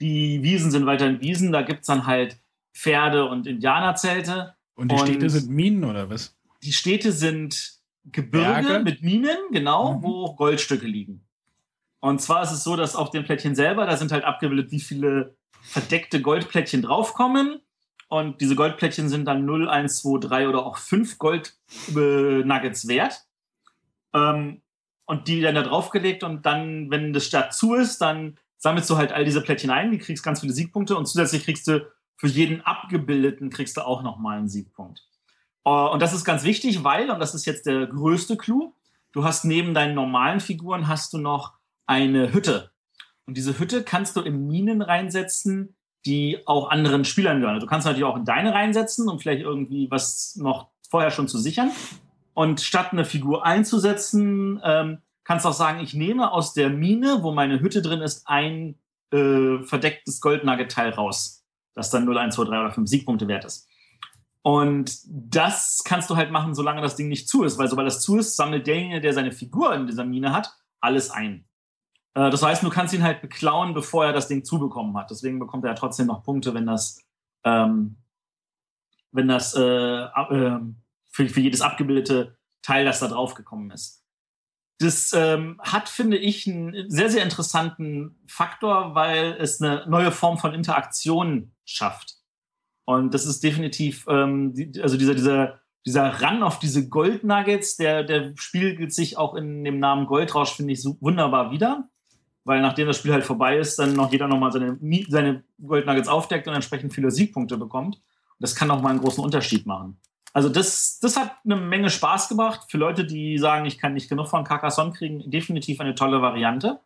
die Wiesen sind weiterhin Wiesen, da gibt es dann halt Pferde und Indianerzelte. Und die und Städte sind Minen oder was? Die Städte sind Gebirge Berge? mit Minen, genau, mhm. wo Goldstücke liegen. Und zwar ist es so, dass auf dem Plättchen selber, da sind halt abgebildet, wie viele verdeckte Goldplättchen draufkommen. Und diese Goldplättchen sind dann 0, 1, 2, 3 oder auch 5 Gold-Nuggets wert. Ähm, und die dann da draufgelegt und dann, wenn das Start zu ist, dann sammelst du halt all diese Plättchen ein, die kriegst ganz viele Siegpunkte und zusätzlich kriegst du für jeden Abgebildeten kriegst du auch nochmal einen Siegpunkt. Äh, und das ist ganz wichtig, weil, und das ist jetzt der größte Clou, du hast neben deinen normalen Figuren hast du noch eine Hütte. Und diese Hütte kannst du in Minen reinsetzen, die auch anderen Spielern gehören. Du kannst natürlich auch in deine reinsetzen, um vielleicht irgendwie was noch vorher schon zu sichern. Und statt eine Figur einzusetzen, ähm, kannst du auch sagen, ich nehme aus der Mine, wo meine Hütte drin ist, ein äh, verdecktes Goldnugget-Teil raus, das dann 0, 1, 2, 3 oder 5 Siegpunkte wert ist. Und das kannst du halt machen, solange das Ding nicht zu ist, weil sobald das zu ist, sammelt derjenige, der seine Figur in dieser Mine hat, alles ein. Äh, das heißt, du kannst ihn halt beklauen, bevor er das Ding zubekommen hat. Deswegen bekommt er ja trotzdem noch Punkte, wenn das, ähm, wenn das äh, äh, für, für jedes abgebildete Teil, das da drauf gekommen ist. Das ähm, hat, finde ich, einen sehr, sehr interessanten Faktor, weil es eine neue Form von Interaktion schafft. Und das ist definitiv, ähm, die, also dieser, dieser, dieser Run auf diese Goldnuggets, der, der spiegelt sich auch in dem Namen Goldrausch, finde ich, so wunderbar wieder. Weil nachdem das Spiel halt vorbei ist, dann noch jeder nochmal seine, seine Goldnuggets aufdeckt und entsprechend viele Siegpunkte bekommt. Und das kann auch mal einen großen Unterschied machen. Also das, das hat eine Menge Spaß gemacht. Für Leute, die sagen, ich kann nicht genug von Carcassonne kriegen, definitiv eine tolle Variante.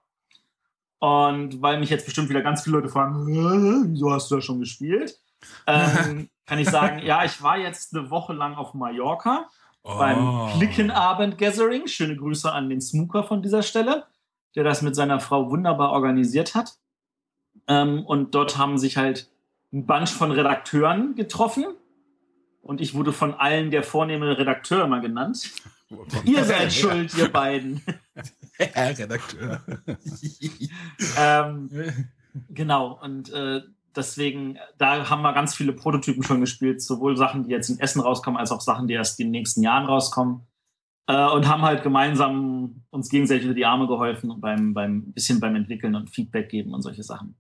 Und weil mich jetzt bestimmt wieder ganz viele Leute fragen, wieso hast du das schon gespielt? ähm, [laughs] kann ich sagen, ja, ich war jetzt eine Woche lang auf Mallorca oh. beim Klickenabend Gathering. Schöne Grüße an den Smooker von dieser Stelle, der das mit seiner Frau wunderbar organisiert hat. Ähm, und dort haben sich halt ein Bunch von Redakteuren getroffen und ich wurde von allen der vornehme Redakteur immer genannt. ihr seid schuld, ihr beiden. [laughs] Herr Redakteur. [laughs] ähm, genau, und äh, deswegen, da haben wir ganz viele Prototypen schon gespielt, sowohl Sachen, die jetzt in Essen rauskommen, als auch Sachen, die erst in den nächsten Jahren rauskommen. Äh, und haben halt gemeinsam uns gegenseitig unter die Arme geholfen und beim, beim bisschen beim Entwickeln und Feedback geben und solche Sachen.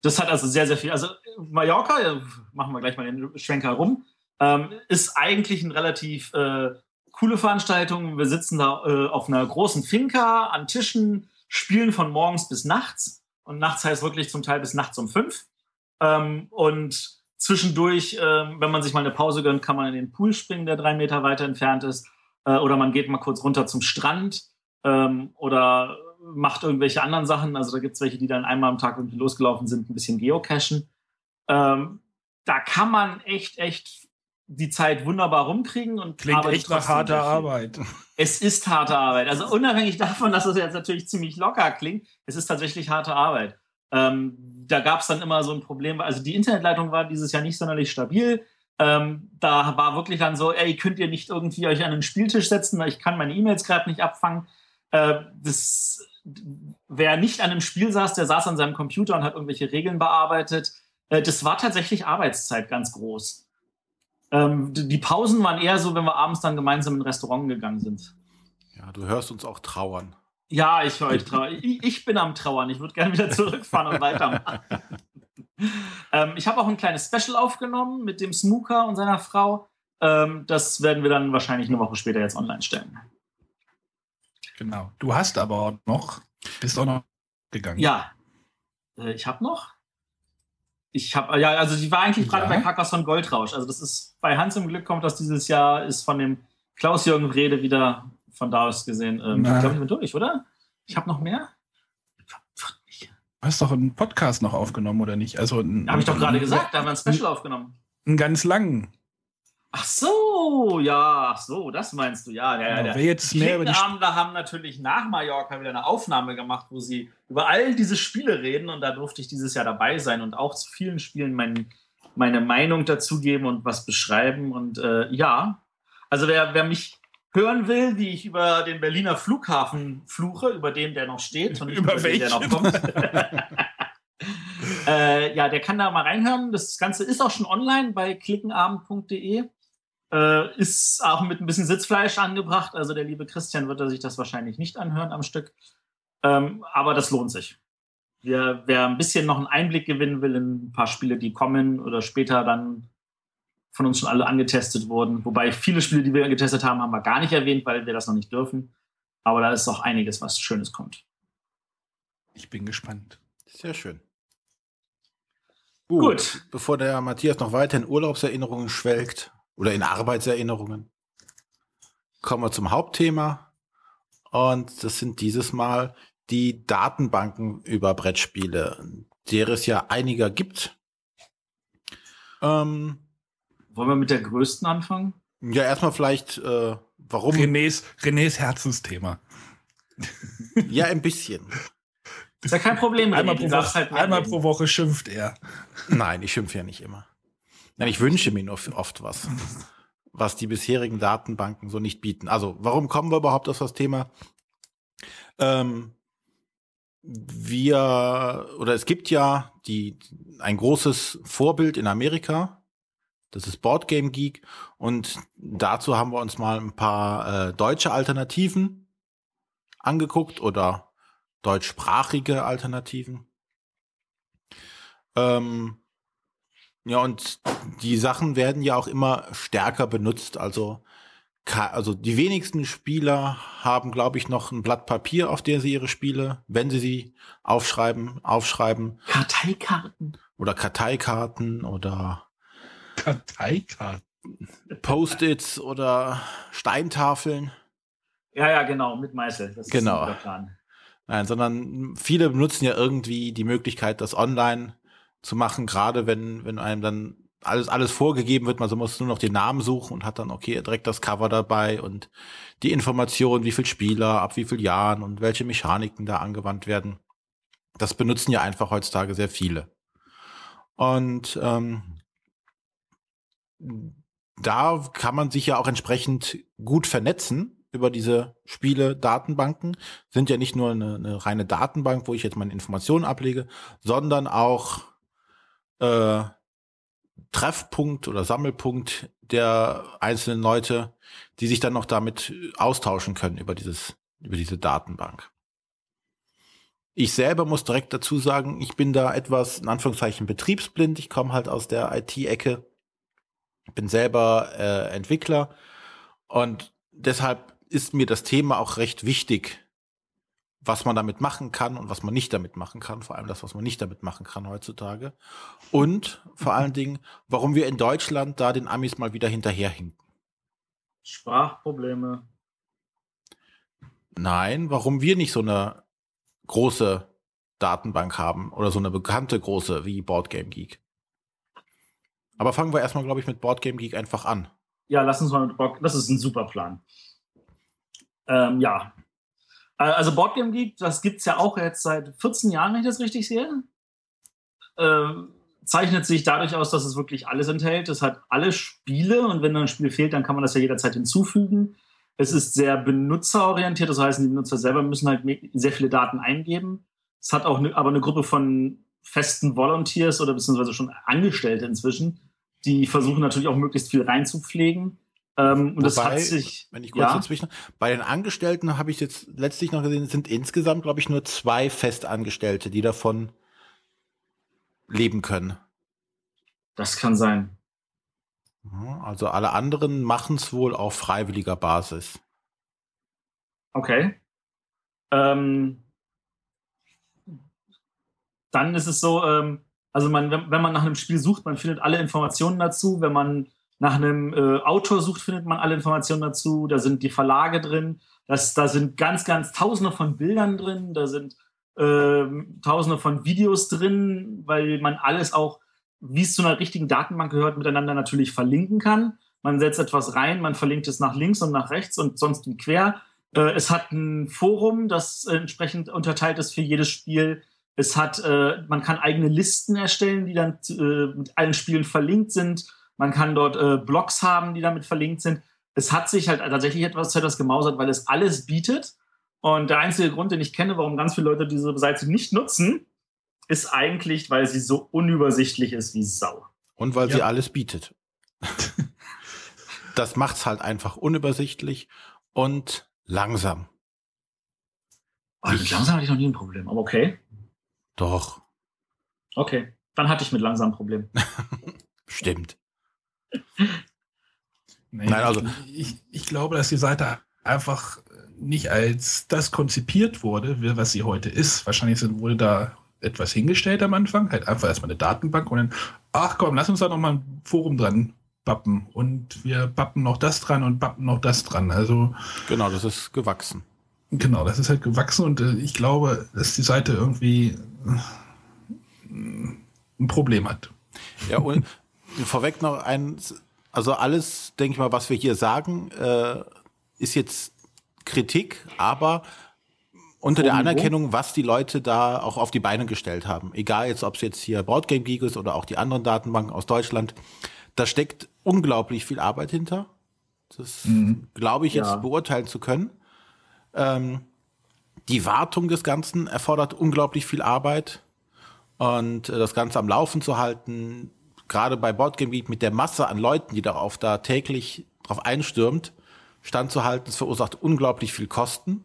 Das hat also sehr, sehr viel. Also Mallorca, machen wir gleich mal den Schwenker rum ähm, ist eigentlich eine relativ äh, coole Veranstaltung. Wir sitzen da äh, auf einer großen Finca an Tischen, spielen von morgens bis nachts. Und nachts heißt wirklich zum Teil bis nachts um fünf. Ähm, und zwischendurch, äh, wenn man sich mal eine Pause gönnt, kann man in den Pool springen, der drei Meter weiter entfernt ist. Äh, oder man geht mal kurz runter zum Strand ähm, oder macht irgendwelche anderen Sachen. Also da gibt es welche, die dann einmal am Tag irgendwie losgelaufen sind, ein bisschen geocachen. Ähm, da kann man echt, echt die Zeit wunderbar rumkriegen und klingt echt nach harter Arbeit. Es ist harte Arbeit. Also unabhängig davon, dass es jetzt natürlich ziemlich locker klingt, es ist tatsächlich harte Arbeit. Ähm, da gab es dann immer so ein Problem. Also die Internetleitung war dieses Jahr nicht sonderlich stabil. Ähm, da war wirklich dann so, ey, könnt ihr nicht irgendwie euch an den Spieltisch setzen, weil ich kann meine E-Mails gerade nicht abfangen. Äh, das, wer nicht an einem Spiel saß, der saß an seinem Computer und hat irgendwelche Regeln bearbeitet. Äh, das war tatsächlich Arbeitszeit ganz groß. Ähm, die Pausen waren eher so, wenn wir abends dann gemeinsam in ein Restaurant gegangen sind. Ja, du hörst uns auch trauern. Ja, ich höre euch trauern. Ich, ich, bin am Trauern. Ich würde gerne wieder zurückfahren und weitermachen. [laughs] ähm, ich habe auch ein kleines Special aufgenommen mit dem Smooker und seiner Frau. Ähm, das werden wir dann wahrscheinlich eine Woche später jetzt online stellen. Genau. Du hast aber auch noch, bist auch noch gegangen. Ja, äh, ich habe noch. Ich habe, ja, also die war eigentlich gerade bei Carcassonne Goldrausch. Also das ist bei Hans im Glück kommt das dieses Jahr, ist von dem Klaus-Jürgen Rede wieder von da aus gesehen. Ähm, ich glaube, ich bin durch, oder? Ich habe noch mehr. Du hast doch einen Podcast noch aufgenommen, oder nicht? Also habe ich doch gerade gesagt, da haben wir ein Special aufgenommen. Einen ganz langen. Ach so, ja, ach so, das meinst du, ja. ja, ja. Wer jetzt mehr über die Abende haben natürlich nach Mallorca wieder eine Aufnahme gemacht, wo sie über all diese Spiele reden und da durfte ich dieses Jahr dabei sein und auch zu vielen Spielen mein, meine Meinung dazugeben und was beschreiben und äh, ja, also wer, wer mich hören will, wie ich über den Berliner Flughafen fluche, über den der noch steht und über, über den, der noch kommt. [laughs] äh, ja, der kann da mal reinhören. Das Ganze ist auch schon online bei klickenabend.de. Äh, ist auch mit ein bisschen Sitzfleisch angebracht. Also der liebe Christian wird sich das wahrscheinlich nicht anhören am Stück. Ähm, aber das lohnt sich. Wer, wer ein bisschen noch einen Einblick gewinnen will in ein paar Spiele, die kommen oder später dann von uns schon alle angetestet wurden. Wobei viele Spiele, die wir angetestet haben, haben wir gar nicht erwähnt, weil wir das noch nicht dürfen. Aber da ist auch einiges, was Schönes kommt. Ich bin gespannt. Sehr schön. Gut. Gut. Bevor der Matthias noch weiter in Urlaubserinnerungen schwelgt, oder in Arbeitserinnerungen. Kommen wir zum Hauptthema. Und das sind dieses Mal die Datenbanken über Brettspiele, der es ja einiger gibt. Ähm, Wollen wir mit der größten anfangen? Ja, erstmal vielleicht, äh, warum. Renés, Renés Herzensthema. ja, ein bisschen. Ist ja kein Problem. Einmal, pro Woche, halt einmal pro Woche schimpft er. Nein, ich schimpfe ja nicht immer. Nein, ich wünsche mir nur oft was, was die bisherigen Datenbanken so nicht bieten. Also, warum kommen wir überhaupt auf das Thema? Ähm, wir, oder es gibt ja die, ein großes Vorbild in Amerika. Das ist Boardgame Geek. Und dazu haben wir uns mal ein paar äh, deutsche Alternativen angeguckt oder deutschsprachige Alternativen. Ähm, ja, und die Sachen werden ja auch immer stärker benutzt. Also, also die wenigsten Spieler haben, glaube ich, noch ein Blatt Papier, auf der sie ihre Spiele, wenn sie sie aufschreiben, aufschreiben. Karteikarten. Oder Karteikarten oder Karteikarten. Post-its oder Steintafeln. Ja, ja, genau, mit Meißel. Das genau. Nein, sondern viele benutzen ja irgendwie die Möglichkeit, das online zu machen, gerade wenn, wenn einem dann alles, alles vorgegeben wird, man muss nur noch den Namen suchen und hat dann, okay, direkt das Cover dabei und die Information, wie viel Spieler, ab wie viel Jahren und welche Mechaniken da angewandt werden. Das benutzen ja einfach heutzutage sehr viele. Und ähm, da kann man sich ja auch entsprechend gut vernetzen über diese Spiele, Datenbanken. Sind ja nicht nur eine, eine reine Datenbank, wo ich jetzt meine Informationen ablege, sondern auch äh, Treffpunkt oder Sammelpunkt der einzelnen Leute, die sich dann noch damit austauschen können über dieses, über diese Datenbank. Ich selber muss direkt dazu sagen, ich bin da etwas in Anführungszeichen betriebsblind. Ich komme halt aus der IT-Ecke, bin selber äh, Entwickler und deshalb ist mir das Thema auch recht wichtig, was man damit machen kann und was man nicht damit machen kann, vor allem das, was man nicht damit machen kann heutzutage. Und vor allen Dingen, warum wir in Deutschland da den Amis mal wieder hinterherhinken. Sprachprobleme. Nein, warum wir nicht so eine große Datenbank haben oder so eine bekannte große wie Boardgame Geek. Aber fangen wir erstmal, glaube ich, mit Boardgame Geek einfach an. Ja, lass uns mal mit Board, das ist ein super Plan. Ähm, ja, also Boardgame Geek, das gibt es ja auch jetzt seit 14 Jahren, wenn ich das richtig sehe. Ähm, zeichnet sich dadurch aus, dass es wirklich alles enthält. Es hat alle Spiele und wenn ein Spiel fehlt, dann kann man das ja jederzeit hinzufügen. Es ist sehr benutzerorientiert, das heißt, die Benutzer selber müssen halt sehr viele Daten eingeben. Es hat auch ne, aber eine Gruppe von festen Volunteers oder beziehungsweise schon Angestellte inzwischen, die versuchen natürlich auch möglichst viel reinzupflegen. Ähm, und Wobei, das hat sich. Wenn ich kurz ja? dazwischen. Bei den Angestellten habe ich jetzt letztlich noch gesehen, es sind insgesamt, glaube ich, nur zwei Festangestellte, die davon leben können. Das kann sein. Also alle anderen machen es wohl auf freiwilliger Basis. Okay. Ähm, dann ist es so, ähm, also man, wenn, wenn man nach einem Spiel sucht, man findet alle Informationen dazu. Wenn man nach einem äh, Autor sucht, findet man alle Informationen dazu. Da sind die Verlage drin. Das, da sind ganz, ganz tausende von Bildern drin. Da sind äh, tausende von Videos drin, weil man alles auch, wie es zu einer richtigen Datenbank gehört, miteinander natürlich verlinken kann. Man setzt etwas rein, man verlinkt es nach links und nach rechts und sonst wie quer. Äh, es hat ein Forum, das entsprechend unterteilt ist für jedes Spiel. Es hat, äh, man kann eigene Listen erstellen, die dann äh, mit allen Spielen verlinkt sind. Man kann dort äh, Blogs haben, die damit verlinkt sind. Es hat sich halt tatsächlich etwas zu etwas gemausert, weil es alles bietet. Und der einzige Grund, den ich kenne, warum ganz viele Leute diese Seite nicht nutzen, ist eigentlich, weil sie so unübersichtlich ist wie Sau. Und weil ja. sie alles bietet. [laughs] das macht es halt einfach unübersichtlich und langsam. Oh, ich, langsam hatte ich noch nie ein Problem, aber okay. Doch. Okay, dann hatte ich mit langsam ein Problem. [laughs] Stimmt. Nee, Nein, also ich, ich glaube, dass die Seite einfach nicht als das konzipiert wurde, was sie heute ist. Wahrscheinlich wurde da etwas hingestellt am Anfang, halt einfach erstmal eine Datenbank und dann, ach komm, lass uns da noch mal ein Forum dran bappen und wir bappen noch das dran und bappen noch das dran. Also genau, das ist gewachsen. Genau, das ist halt gewachsen und äh, ich glaube, dass die Seite irgendwie äh, ein Problem hat. Ja, und vorweg noch ein, also alles, denke ich mal, was wir hier sagen, äh, ist jetzt Kritik, aber unter der Anerkennung, was die Leute da auch auf die Beine gestellt haben. Egal jetzt, ob es jetzt hier Boardgame Geek ist oder auch die anderen Datenbanken aus Deutschland. da steckt unglaublich viel Arbeit hinter. Das mhm. glaube ich jetzt ja. beurteilen zu können. Ähm, die Wartung des Ganzen erfordert unglaublich viel Arbeit und äh, das Ganze am Laufen zu halten, gerade bei Boardgame Geek mit der Masse an Leuten, die darauf da täglich drauf einstürmt, standzuhalten, es verursacht unglaublich viel Kosten.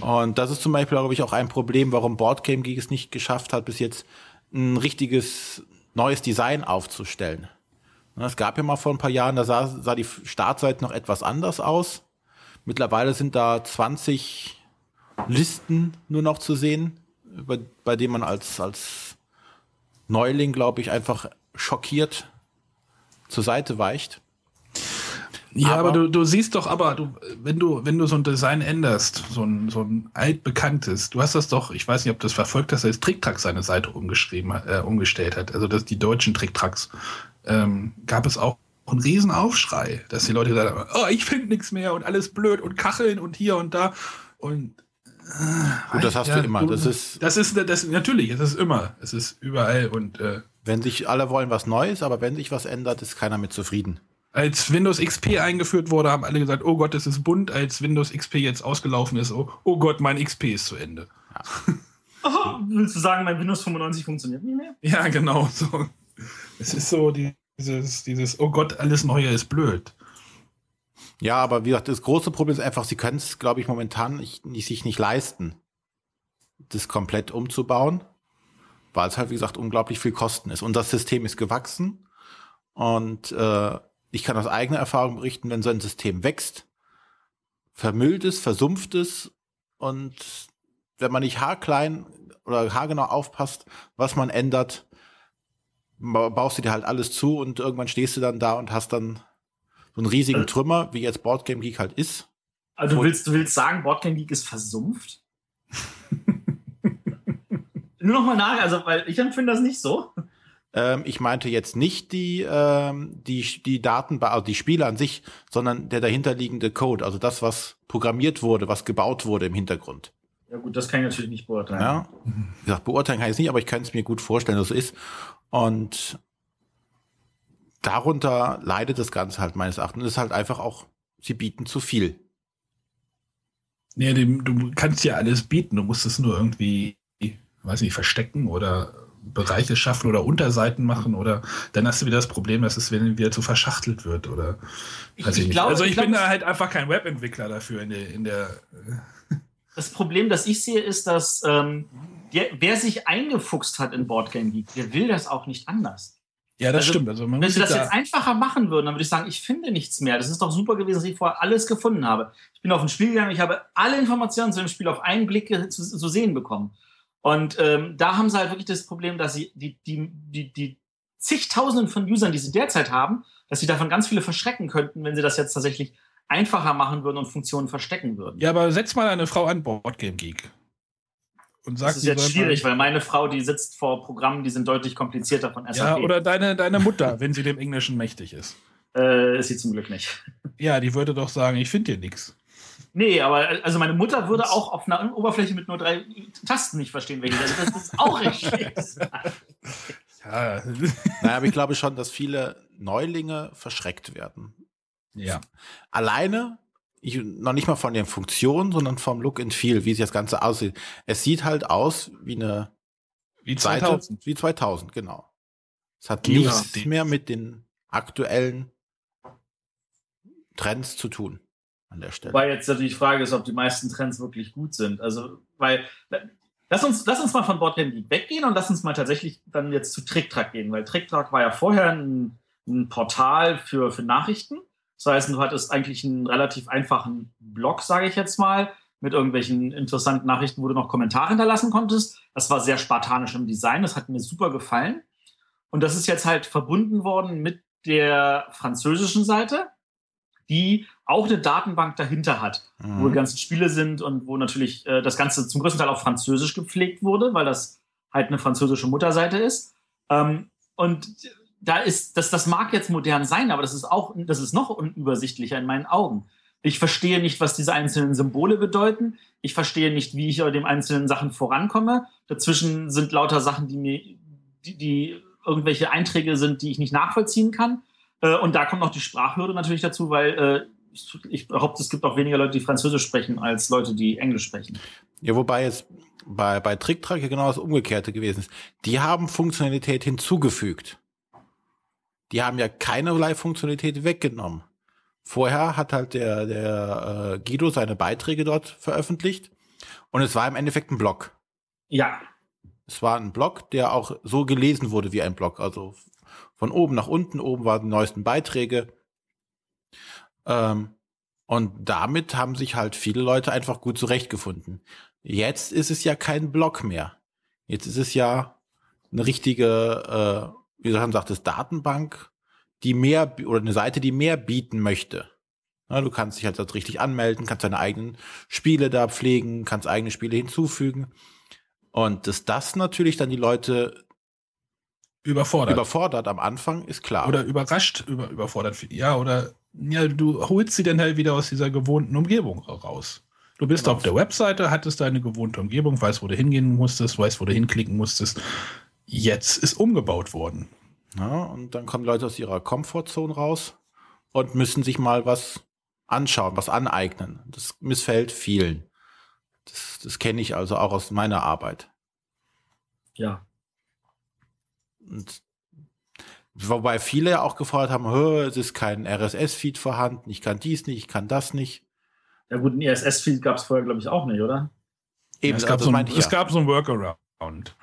Und das ist zum Beispiel, glaube ich, auch ein Problem, warum Boardgame Geek es nicht geschafft hat, bis jetzt ein richtiges neues Design aufzustellen. Es gab ja mal vor ein paar Jahren, da sah, sah die Startseite noch etwas anders aus. Mittlerweile sind da 20 Listen nur noch zu sehen, bei, bei denen man als, als Neuling, glaube ich, einfach schockiert zur Seite weicht. Ja, aber, aber, du, du siehst doch, aber du, wenn du, wenn du so ein Design änderst, so ein, so ein altbekanntes, du hast das doch, ich weiß nicht, ob du das verfolgt hast, als TrickTrack seine Seite umgeschrieben, äh, umgestellt hat, also das, die deutschen TrickTracks, ähm, gab es auch einen riesen Aufschrei, dass die Leute gesagt haben, oh, ich finde nichts mehr und alles blöd und Kacheln und hier und da und Gut, das hast ja, du immer. Das ist, das ist das, natürlich, es ist immer. Es ist überall und äh, wenn sich alle wollen was Neues, aber wenn sich was ändert, ist keiner mit zufrieden. Als Windows XP eingeführt wurde, haben alle gesagt, oh Gott, es ist bunt. Als Windows XP jetzt ausgelaufen ist, oh, oh Gott, mein XP ist zu Ende. [laughs] Ja. oh, willst du sagen, mein Windows 95 funktioniert nicht mehr? Ja, genau. So. Es ist so dieses, dieses, oh Gott, alles Neue ist blöd. Ja, aber wie gesagt, das große Problem ist einfach, sie können es, glaube ich, momentan nicht, sich nicht leisten, das komplett umzubauen, weil es halt, wie gesagt, unglaublich viel Kosten ist. Und das System ist gewachsen und äh, ich kann aus eigener Erfahrung berichten, wenn so ein System wächst, vermüllt es, versumpft es und wenn man nicht haarklein oder haargenau aufpasst, was man ändert, baust du dir halt alles zu und irgendwann stehst du dann da und hast dann so einen riesigen also, Trümmer, wie jetzt Boardgame Geek halt ist. Also du willst, du willst sagen, Boardgame Geek ist versumpft? [laughs] Nur noch mal nach, also weil ich empfinde das nicht so. Ähm, ich meinte jetzt nicht die, ähm, die, die Daten, also die Spiele an sich, sondern der dahinterliegende Code, also das, was programmiert wurde, was gebaut wurde im Hintergrund. Ja gut, das kann ich natürlich nicht beurteilen. Ja, wie gesagt, beurteilen kann ich es nicht, aber ich kann es mir gut vorstellen, dass es ist. Und darunter leidet das Ganze halt meines Erachtens. Es ist halt einfach auch, sie bieten zu viel. Nee, du kannst ja alles bieten, du musst es nur irgendwie, weiß nicht, verstecken oder Bereiche schaffen oder Unterseiten machen oder dann hast du wieder das Problem, dass es wieder zu verschachtelt wird oder weiß ich, ich, ich glaube, Also ich, ich glaub, bin da halt einfach kein Webentwickler dafür in der, in der Das Problem, das ich sehe, ist, dass ähm, der, wer sich eingefuchst hat in Boardgame Geek, der will das auch nicht anders. Ja, das also, stimmt. Also wenn sie das da jetzt einfacher machen würden, dann würde ich sagen, ich finde nichts mehr. Das ist doch super gewesen, dass ich vorher alles gefunden habe. Ich bin auf ein Spiel gegangen, ich habe alle Informationen zu dem Spiel auf einen Blick zu, zu sehen bekommen. Und ähm, da haben sie halt wirklich das Problem, dass sie die, die, die, die zigtausenden von Usern, die sie derzeit haben, dass sie davon ganz viele verschrecken könnten, wenn sie das jetzt tatsächlich einfacher machen würden und Funktionen verstecken würden. Ja, aber setz mal eine Frau an Boardgame Geek. Und sag, das ist jetzt schwierig, weil meine Frau, die sitzt vor Programmen, die sind deutlich komplizierter von SAP. Ja, oder deine, deine Mutter, [laughs] wenn sie dem Englischen mächtig ist. Äh, ist sie zum Glück nicht. Ja, die würde doch sagen, ich finde dir nichts. Nee, aber also meine Mutter würde auch auf einer Oberfläche mit nur drei Tasten nicht verstehen, welche das, das ist auch schlecht. ja. [laughs] Naja, aber ich glaube schon, dass viele Neulinge verschreckt werden. Ja. Alleine, noch nicht mal von den Funktionen, sondern vom Look and Feel, wie sich das Ganze aussieht. Es sieht halt aus wie eine wie 2000. Seite, wie 2000, genau. Es hat ja. nichts mehr mit den aktuellen Trends zu tun an der Stelle. Weil jetzt natürlich die Frage ist, ob die meisten Trends wirklich gut sind. Also, weil, lass uns, lass uns mal von Boardgame Geek weggehen und lass uns mal tatsächlich dann jetzt zu TrickTrack gehen, weil TrickTrack war ja vorher ein, ein Portal für, für Nachrichten. Das heißt, du hattest eigentlich einen relativ einfachen Blog, sage ich jetzt mal, mit irgendwelchen interessanten Nachrichten, wo du noch Kommentare hinterlassen konntest. Das war sehr spartanisch im Design, das hat mir super gefallen. Und das ist jetzt halt verbunden worden mit der französischen Seite die auch eine Datenbank dahinter hat, mhm. wo die ganzen Spiele sind und wo natürlich äh, das Ganze zum größten Teil auf Französisch gepflegt wurde, weil das halt eine französische Mutterseite ist. Ähm, und da ist, das, das mag jetzt modern sein, aber das ist auch, das ist noch unübersichtlicher in meinen Augen. Ich verstehe nicht, was diese einzelnen Symbole bedeuten. Ich verstehe nicht, wie ich bei den einzelnen Sachen vorankomme. Dazwischen sind lauter Sachen, die mir, die, die irgendwelche Einträge sind, die ich nicht nachvollziehen kann. Äh, und da kommt noch die Sprachhürde natürlich dazu, weil äh, ich, behaupte, es gibt auch weniger Leute, die Französisch sprechen, als Leute, die Englisch sprechen. Ja, wobei es bei, bei TrickTrack genau das Umgekehrte gewesen ist. Die haben Funktionalität hinzugefügt. Die haben ja keinerlei Funktionalität weggenommen. Vorher hat halt der, der äh, Guido seine Beiträge dort veröffentlicht und es war im Endeffekt ein Blog. Ja. Es war ein Blog, der auch so gelesen wurde wie ein Blog. Also von oben nach unten, oben waren die neuesten Beiträge. Ähm, und damit haben sich halt viele Leute einfach gut zurechtgefunden. Jetzt ist es ja kein Blog mehr. Jetzt ist es ja eine richtige, äh, wie du schon sagtest, Datenbank, die mehr oder eine Seite, die mehr bieten möchte. Ja, du kannst dich halt dort richtig anmelden, kannst deine eigenen Spiele da pflegen, kannst eigene Spiele hinzufügen. Und dass das natürlich dann die Leute überfordert. Überfordert am Anfang ist klar. Oder überrascht, über, überfordert. Ja, oder ja, du holst sie dann halt wieder aus dieser gewohnten Umgebung raus. Du bist genau. auf der Webseite, hattest deine gewohnte Umgebung, weißt, wo du hingehen musstest, weißt, wo du hinklicken musstest. Jetzt ist umgebaut worden. Ja, und dann kommen Leute aus ihrer Komfortzone raus und müssen sich mal was anschauen, was aneignen. Das missfällt vielen. Das, das kenne ich also auch aus meiner Arbeit. Ja. Und wobei viele ja auch gefordert haben, es ist kein RSS-Feed vorhanden, ich kann dies nicht, ich kann das nicht. Ja gut, ein RSS-Feed gab es vorher, glaube ich, auch nicht, oder? Eben, ja, es, gab so ein, es gab so ein Workaround.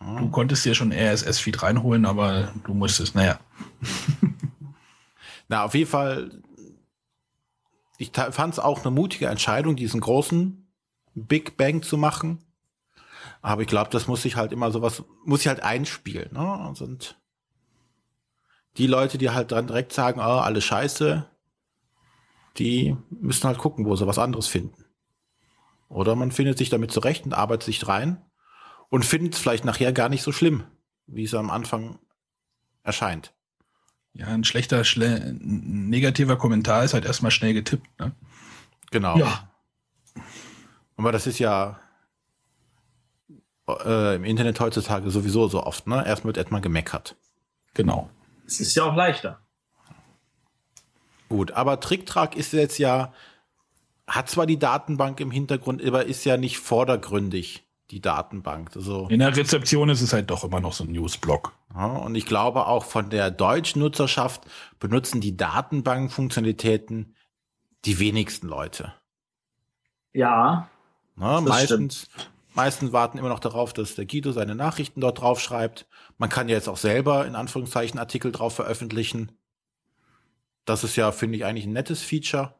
Du konntest dir schon RSS-Feed reinholen, aber du musstest, naja. [laughs] Na, auf jeden Fall, ich fand es auch eine mutige Entscheidung, diesen großen Big Bang zu machen. Aber ich glaube, das muss sich halt immer sowas, muss sich halt einspielen. Ne? Und die Leute, die halt dann direkt sagen, oh, alles scheiße, die müssen halt gucken, wo sie was anderes finden. Oder man findet sich damit zurecht und arbeitet sich rein und findet es vielleicht nachher gar nicht so schlimm, wie es am Anfang erscheint. Ja, ein schlechter, schle negativer Kommentar ist halt erstmal schnell getippt, ne? Genau. Ja. Aber das ist ja äh, im Internet heutzutage sowieso so oft, ne? Erst wird erstmal gemeckert. Genau. Es ist ja auch leichter. Gut, aber TrickTrack ist jetzt ja, hat zwar die Datenbank im Hintergrund, aber ist ja nicht vordergründig, die Datenbank. Also, In der Rezeption ist es halt doch immer noch so ein Newsblock. Ja, und ich glaube auch von der deutschen Nutzerschaft benutzen die Datenbank-Funktionalitäten die wenigsten Leute. Ja. Na, meistens, meistens warten immer noch darauf, dass der Guido seine Nachrichten dort drauf schreibt. Man kann ja jetzt auch selber in Anführungszeichen Artikel drauf veröffentlichen. Das ist ja, finde ich, eigentlich ein nettes Feature.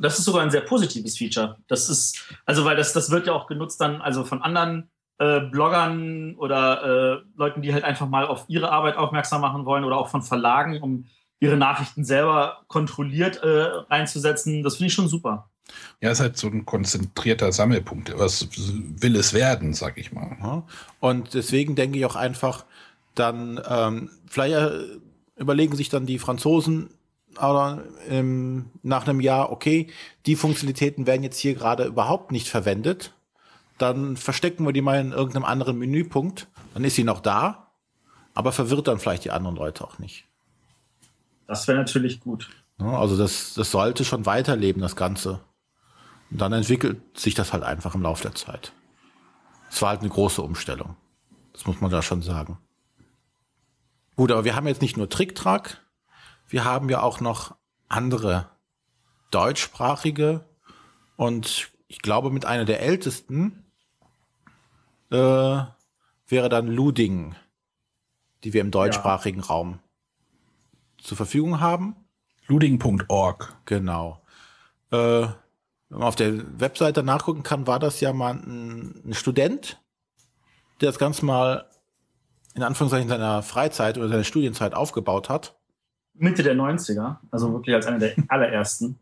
Das ist sogar ein sehr positives Feature. Das ist, also, weil das, das wird ja auch genutzt dann, also von anderen äh, Bloggern oder äh, Leuten, die halt einfach mal auf ihre Arbeit aufmerksam machen wollen oder auch von Verlagen, um ihre Nachrichten selber kontrolliert äh, einzusetzen. Das finde ich schon super. Ja, ist halt so ein konzentrierter Sammelpunkt. Was will es werden, sag ich mal. Und deswegen denke ich auch einfach, dann ähm, vielleicht äh, überlegen sich dann die Franzosen, oder ähm, nach einem Jahr, okay, die Funktionalitäten werden jetzt hier gerade überhaupt nicht verwendet, dann verstecken wir die mal in irgendeinem anderen Menüpunkt, dann ist sie noch da, aber verwirrt dann vielleicht die anderen Leute auch nicht. Das wäre natürlich gut. also das, das sollte schon weiterleben, das Ganze. Und dann entwickelt sich das halt einfach im Laufe der Zeit. Es war halt eine große Umstellung. Das muss man da schon sagen. Gut, aber wir haben jetzt nicht nur Tricktrack, wir haben ja auch noch andere deutschsprachige und ich glaube mit einer der ältesten äh, wäre dann Luding, die wir im deutschsprachigen ja. Raum zur Verfügung haben. Luding.org. Genau. Äh, wenn man auf der Webseite nachgucken kann, war das ja mal ein, ein Student, der das Ganze mal in Anführungszeichen seiner Freizeit oder seiner Studienzeit aufgebaut hat. Mitte der 90er, also wirklich als einer der [laughs] allerersten.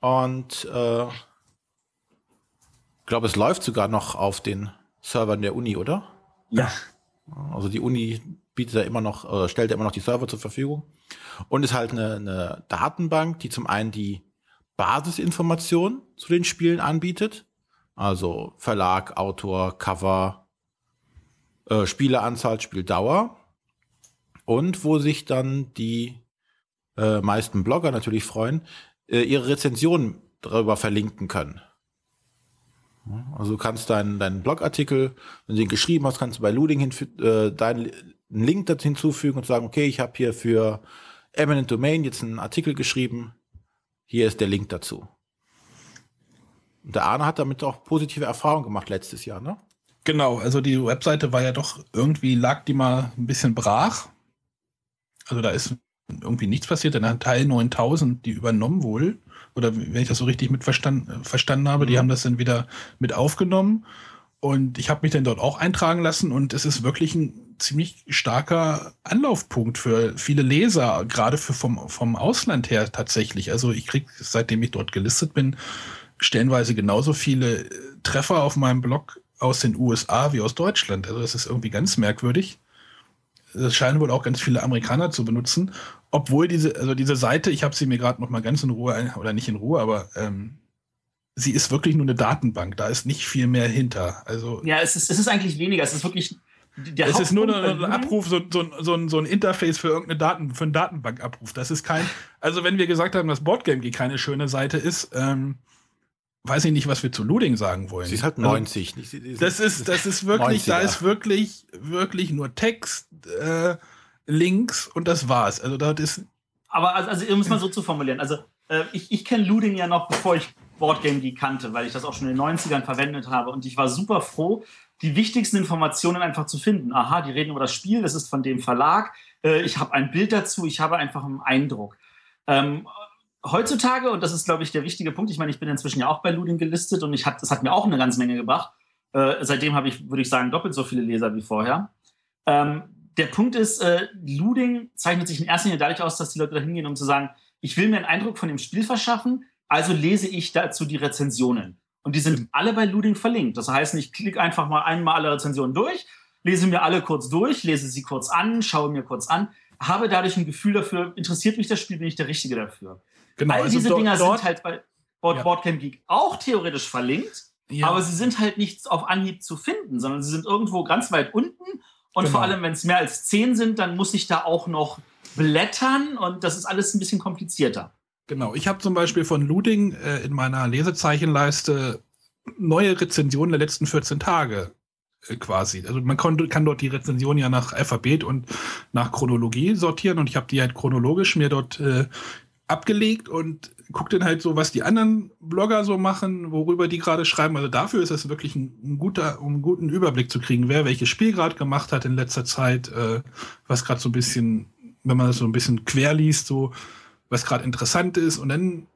Und äh, ich glaube, es läuft sogar noch auf den Servern der Uni, oder? Ja. Also die Uni bietet da immer noch, äh, stellt immer noch die Server zur Verfügung und ist halt eine, eine Datenbank, die zum einen die Basisinformationen zu den Spielen anbietet, also Verlag, Autor, Cover, äh, Spieleanzahl, Spieldauer und wo sich dann die äh, meisten Blogger natürlich freuen, äh, ihre Rezensionen darüber verlinken können. Also du kannst deinen, deinen Blogartikel, wenn du den geschrieben hast, kannst du bei Luding äh, deinen Link dazu hinzufügen und sagen, okay, ich habe hier für Eminent Domain jetzt einen Artikel geschrieben, hier ist der Link dazu. Und der Arne hat damit auch positive Erfahrungen gemacht letztes Jahr, ne? Genau, also die Webseite war ja doch irgendwie, lag die mal ein bisschen brach. Also da ist irgendwie nichts passiert. Dann hat Teil 9000 die übernommen wohl. Oder wenn ich das so richtig mit verstanden, verstanden habe, mhm. die haben das dann wieder mit aufgenommen. Und ich habe mich dann dort auch eintragen lassen und es ist wirklich ein ziemlich starker Anlaufpunkt für viele Leser, gerade für vom, vom Ausland her tatsächlich. Also ich kriege, seitdem ich dort gelistet bin, stellenweise genauso viele Treffer auf meinem Blog aus den USA wie aus Deutschland. Also das ist irgendwie ganz merkwürdig das scheinen wohl auch ganz viele Amerikaner zu benutzen, obwohl diese, also diese Seite, ich habe sie mir gerade noch mal ganz in Ruhe, oder nicht in Ruhe, aber ähm, sie ist wirklich nur eine Datenbank. Da ist nicht viel mehr hinter. Also ja, es ist, es ist eigentlich weniger. Es ist wirklich der es ist nur ein Abruf, so, so, so, so, ein Interface für irgendeine Daten, für einen Datenbankabruf. Das ist kein, also wenn wir gesagt haben, dass Boardgame keine schöne Seite ist, ähm, weiß ich nicht, was wir zu Loading sagen wollen. Sie ist halt 90. Also, das ist, das ist wirklich, 90er. da ist wirklich, wirklich nur Text, äh, Links und das war's. Also da ist. Aber also, also um es mal so zu formulieren, also äh, ich, ich kenne Loading ja noch, bevor ich Boardgame die kannte, weil ich das auch schon in den 90ern verwendet habe und ich war super froh, die wichtigsten Informationen einfach zu finden. Aha, die reden über das Spiel, das ist von dem Verlag, äh, ich habe ein Bild dazu, ich habe einfach einen Eindruck. Ähm, heutzutage, und das ist, glaube ich, der wichtige Punkt, ich meine, ich bin inzwischen ja auch bei Luding gelistet und ich hat, das hat mir auch eine ganze Menge gebracht. Äh, seitdem habe ich, würde ich sagen, doppelt so viele Leser wie vorher. Ähm, der Punkt ist, äh, Luding zeichnet sich in erster Linie dadurch aus, dass die Leute da hingehen, um zu sagen, ich will mir einen Eindruck von dem Spiel verschaffen, also lese ich dazu die Rezensionen. Und die sind alle bei Luding verlinkt. Das heißt, ich klicke einfach mal einmal alle Rezensionen durch, lese mir alle kurz durch, lese sie kurz an, schaue mir kurz an, habe dadurch ein Gefühl dafür, interessiert mich das Spiel, bin ich der Richtige dafür. Genau, All also diese dort, Dinger sind halt bei Board, ja. Boardcamp Geek auch theoretisch verlinkt, ja. aber sie sind halt nicht auf Anhieb zu finden, sondern sie sind irgendwo ganz weit unten. Und genau. vor allem, wenn es mehr als zehn sind, dann muss ich da auch noch blättern und das ist alles ein bisschen komplizierter. Genau, ich habe zum Beispiel von Luding äh, in meiner Lesezeichenleiste neue Rezensionen der letzten 14 Tage äh, quasi. Also man kann, kann dort die Rezension ja nach Alphabet und nach Chronologie sortieren und ich habe die halt chronologisch mir dort äh, abgelegt und guckt dann halt so, was die anderen Blogger so machen, worüber die gerade schreiben. Also dafür ist es wirklich ein, ein, guter, um einen guten Überblick zu kriegen, wer welches Spiel gerade gemacht hat in letzter Zeit, äh, was gerade so ein bisschen, wenn man das so ein bisschen quer liest, so was gerade interessant ist. Und dann,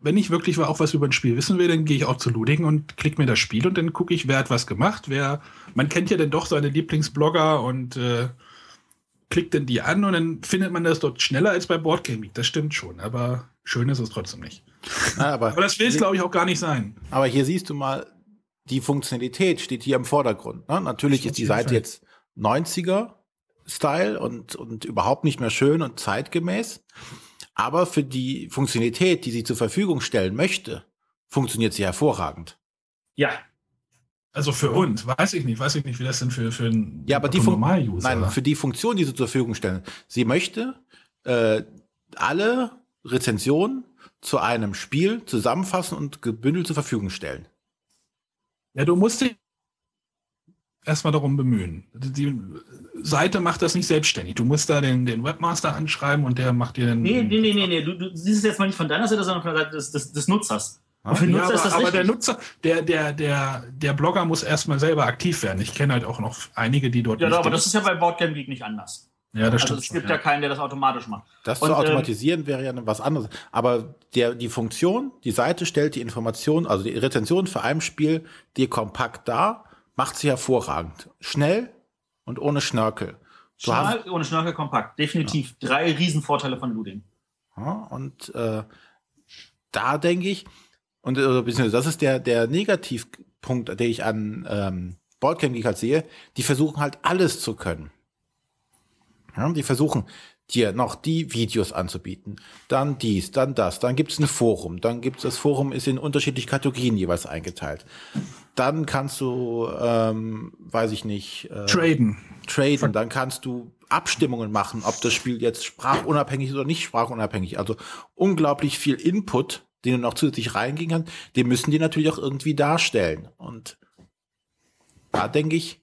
wenn ich wirklich auch was über ein Spiel wissen will, dann gehe ich auch zu Luding und klicke mir das Spiel und dann gucke ich, wer hat was gemacht, wer, man kennt ja dann doch seine Lieblingsblogger und äh, klickt dann die an und dann findet man das dort schneller als bei Boardgaming. Das stimmt schon, aber schön ist es trotzdem nicht. Na, aber, aber, das will es, glaube ich, auch gar nicht sein. Aber hier siehst du mal, die Funktionalität steht hier im Vordergrund. Ne? Natürlich ist die Seite Fall. jetzt 90er Style und, und überhaupt nicht mehr schön und zeitgemäß. Aber für die Funktionalität, die sie zur Verfügung stellen möchte, funktioniert sie hervorragend. Ja, also für uns, weiß ich nicht, weiß ich nicht, wie das denn für, für einen ja, aber die Normal-User Nein, für die Funktion, die sie zur Verfügung stellen. Sie möchte äh, alle Rezensionen zu einem Spiel zusammenfassen und gebündelt zur Verfügung stellen. Ja, du musst dich erstmal darum bemühen. Die Seite macht das nicht selbstständig. Du musst da den, den Webmaster anschreiben und der macht dir den. Nee, nee, nee, nee, nee. Du, du siehst es jetzt mal nicht von deiner Seite, sondern von der Seite des, des, des Nutzers. Ja, ja, aber, aber der Nutzer, der, der, der, der Blogger muss erstmal selber aktiv werden. Ich kenne halt auch noch einige, die dort. Ja, aber das ist ja bei Boardgame Geek nicht anders. Ja, das also es gibt ja. ja. keinen, der das automatisch macht. Das Und, zu ähm, automatisieren ähm, wäre ja was anderes. Aber der, die Funktion, die Seite stellt die Information, also die Retention für ein Spiel dir kompakt dar, macht sie hervorragend. Schnell und ohne Schnörkel. Du Schnell, ohne Schnörkel kompakt. Definitiv. Ja. Drei Riesenvorteile von Luding. Ja, und äh, da denke ich, und äh, beziehungsweise das ist der, der Negativpunkt, den ich an ähm, Boardcamp Geek halt sehe, die versuchen halt alles zu können. Ja, die versuchen dir noch die Videos anzubieten, dann dies, dann das, dann gibt's ein Forum, dann gibt's das Forum ist in unterschiedliche Kategorien jeweils eingeteilt. Dann kannst du, ähm, weiß ich nicht, äh, traden. Traden. Dann kannst du Abstimmungen machen, ob das Spiel jetzt sprachunabhängig ist oder nicht sprachunabhängig. Also unglaublich viel Input, den du noch zusätzlich reingehen kannst, den müssen die natürlich auch irgendwie darstellen. Und da denke ich,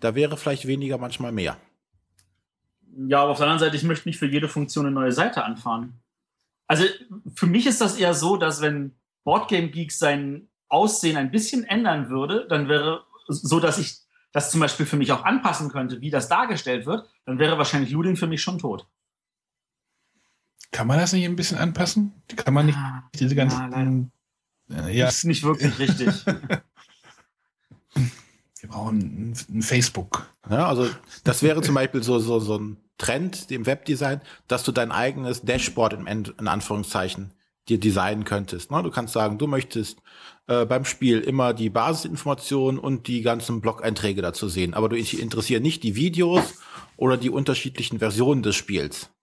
da wäre vielleicht weniger manchmal mehr. Ja, aber auf der anderen Seite, ich möchte nicht für jede Funktion eine neue Seite anfahren. Also für mich ist das eher so, dass wenn Boardgame Geek sein Aussehen ein bisschen ändern würde, dann wäre so, dass ich das zum Beispiel für mich auch anpassen könnte, wie das dargestellt wird, dann wäre wahrscheinlich Ludin für mich schon tot. Kann man das nicht ein bisschen anpassen? Kann man nicht ah, diese ganzen. Ja, ja. Das ist nicht wirklich richtig. [laughs] Wir brauchen ein, ein, Facebook. Ja, also das wäre zum Beispiel so, so, so ein Trend im Webdesign, dass du dein eigenes Dashboard in, in Anführungszeichen dir designen könntest. Ne? Du kannst sagen, du möchtest äh, beim Spiel immer die Basisinformationen und die ganzen Blog-Einträge dazu sehen. Aber du interessieren nicht die Videos oder die unterschiedlichen Versionen des Spiels.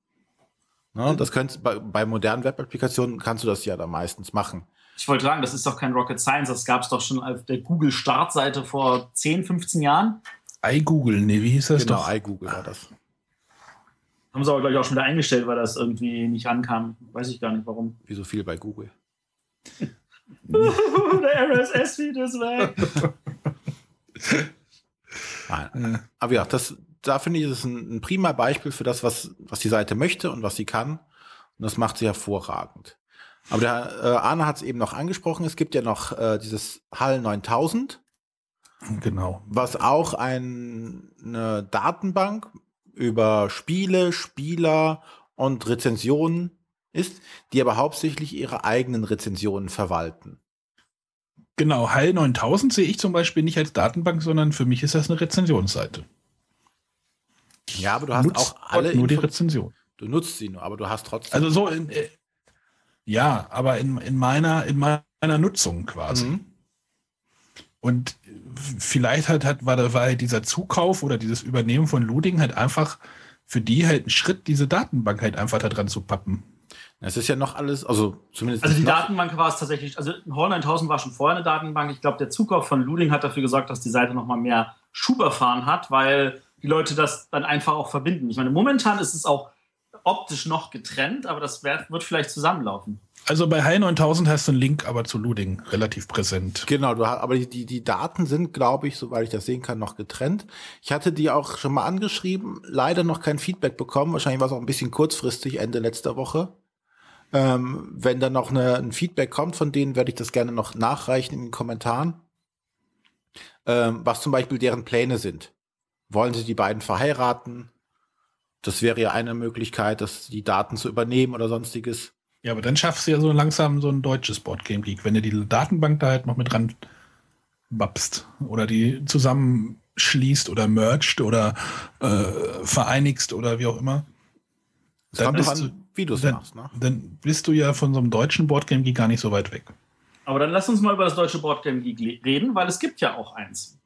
Ne? Das könntest, bei, bei modernen Web-Applikationen kannst du das ja da meistens machen. Ich wollte sagen, das ist doch kein Rocket Science, das gab es doch schon auf der Google-Startseite vor 10, 15 Jahren. iGoogle, nee, wie hieß das genau, doch? Genau, iGoogle war das. Haben sie aber, glaube ich, auch schon wieder eingestellt, weil das irgendwie nicht ankam. Weiß ich gar nicht, warum. Wie so viel bei Google. [laughs] der RSS-Feed ist weg. [laughs] Aber ja, das, da finde ich, ist ein, ein prima Beispiel für das, was, was die Seite möchte und was sie kann. Und das macht sie hervorragend. Aber der äh, Arne hat es eben noch angesprochen, es gibt ja noch äh, dieses HAL 9000. Genau. Was auch ein, eine Datenbank über Spiele, Spieler und Rezensionen ist, die aber hauptsächlich ihre eigenen Rezensionen verwalten. Genau, HAL 9000 sehe ich zum Beispiel nicht als Datenbank, sondern für mich ist das eine Rezensionsseite. Ja, aber du hast Nutzt auch alle nur die Rezension. Du nutzt sie nur, aber du hast trotzdem. Also so in, äh, ja, aber in, in, meiner, in meiner Nutzung quasi. Mhm. Und vielleicht halt, hat, war, war halt dieser Zukauf oder dieses Übernehmen von Luding halt einfach für die halt ein Schritt, diese Datenbank halt einfach da dran zu pappen. Es ist ja noch alles, also zumindest. Also die Datenbank war es tatsächlich, also Hall 9000 war schon vorher eine Datenbank. Ich glaube, der Zukauf von Luding hat dafür gesorgt, dass die Seite nochmal mehr Schub erfahren hat, weil die Leute das dann einfach auch verbinden. Ich meine, momentan ist es auch optisch noch getrennt, aber das wird vielleicht zusammenlaufen. Also bei High 9000 hast du einen Link aber zu Luding relativ präsent. Genau, du hast, aber die, die Daten sind, glaube ich, soweit ich das sehen kann, noch getrennt. Ich hatte die auch schon mal angeschrieben, leider noch kein Feedback bekommen. Wahrscheinlich war es auch ein bisschen kurzfristig, Ende letzter Woche. Ähm, wenn dann noch eine, ein Feedback kommt von denen, werde ich das gerne noch nachreichen in den Kommentaren. Ähm, was zum Beispiel deren Pläne sind. Wollen sie die beiden verheiraten? Das wäre ja eine Möglichkeit, dass die Daten zu übernehmen oder sonstiges. Ja, aber dann schaffst du ja so langsam so ein deutsches Boardgame Geek, wenn du die Datenbank da halt noch mit dran babst oder die zusammenschließt oder merged oder äh, vereinigst oder wie auch immer. Es kommt doch an, wie du es machst. Ne? Dann bist du ja von so einem deutschen Boardgame Geek gar nicht so weit weg. Aber dann lass uns mal über das deutsche Boardgame Geek reden, weil es gibt ja auch eins.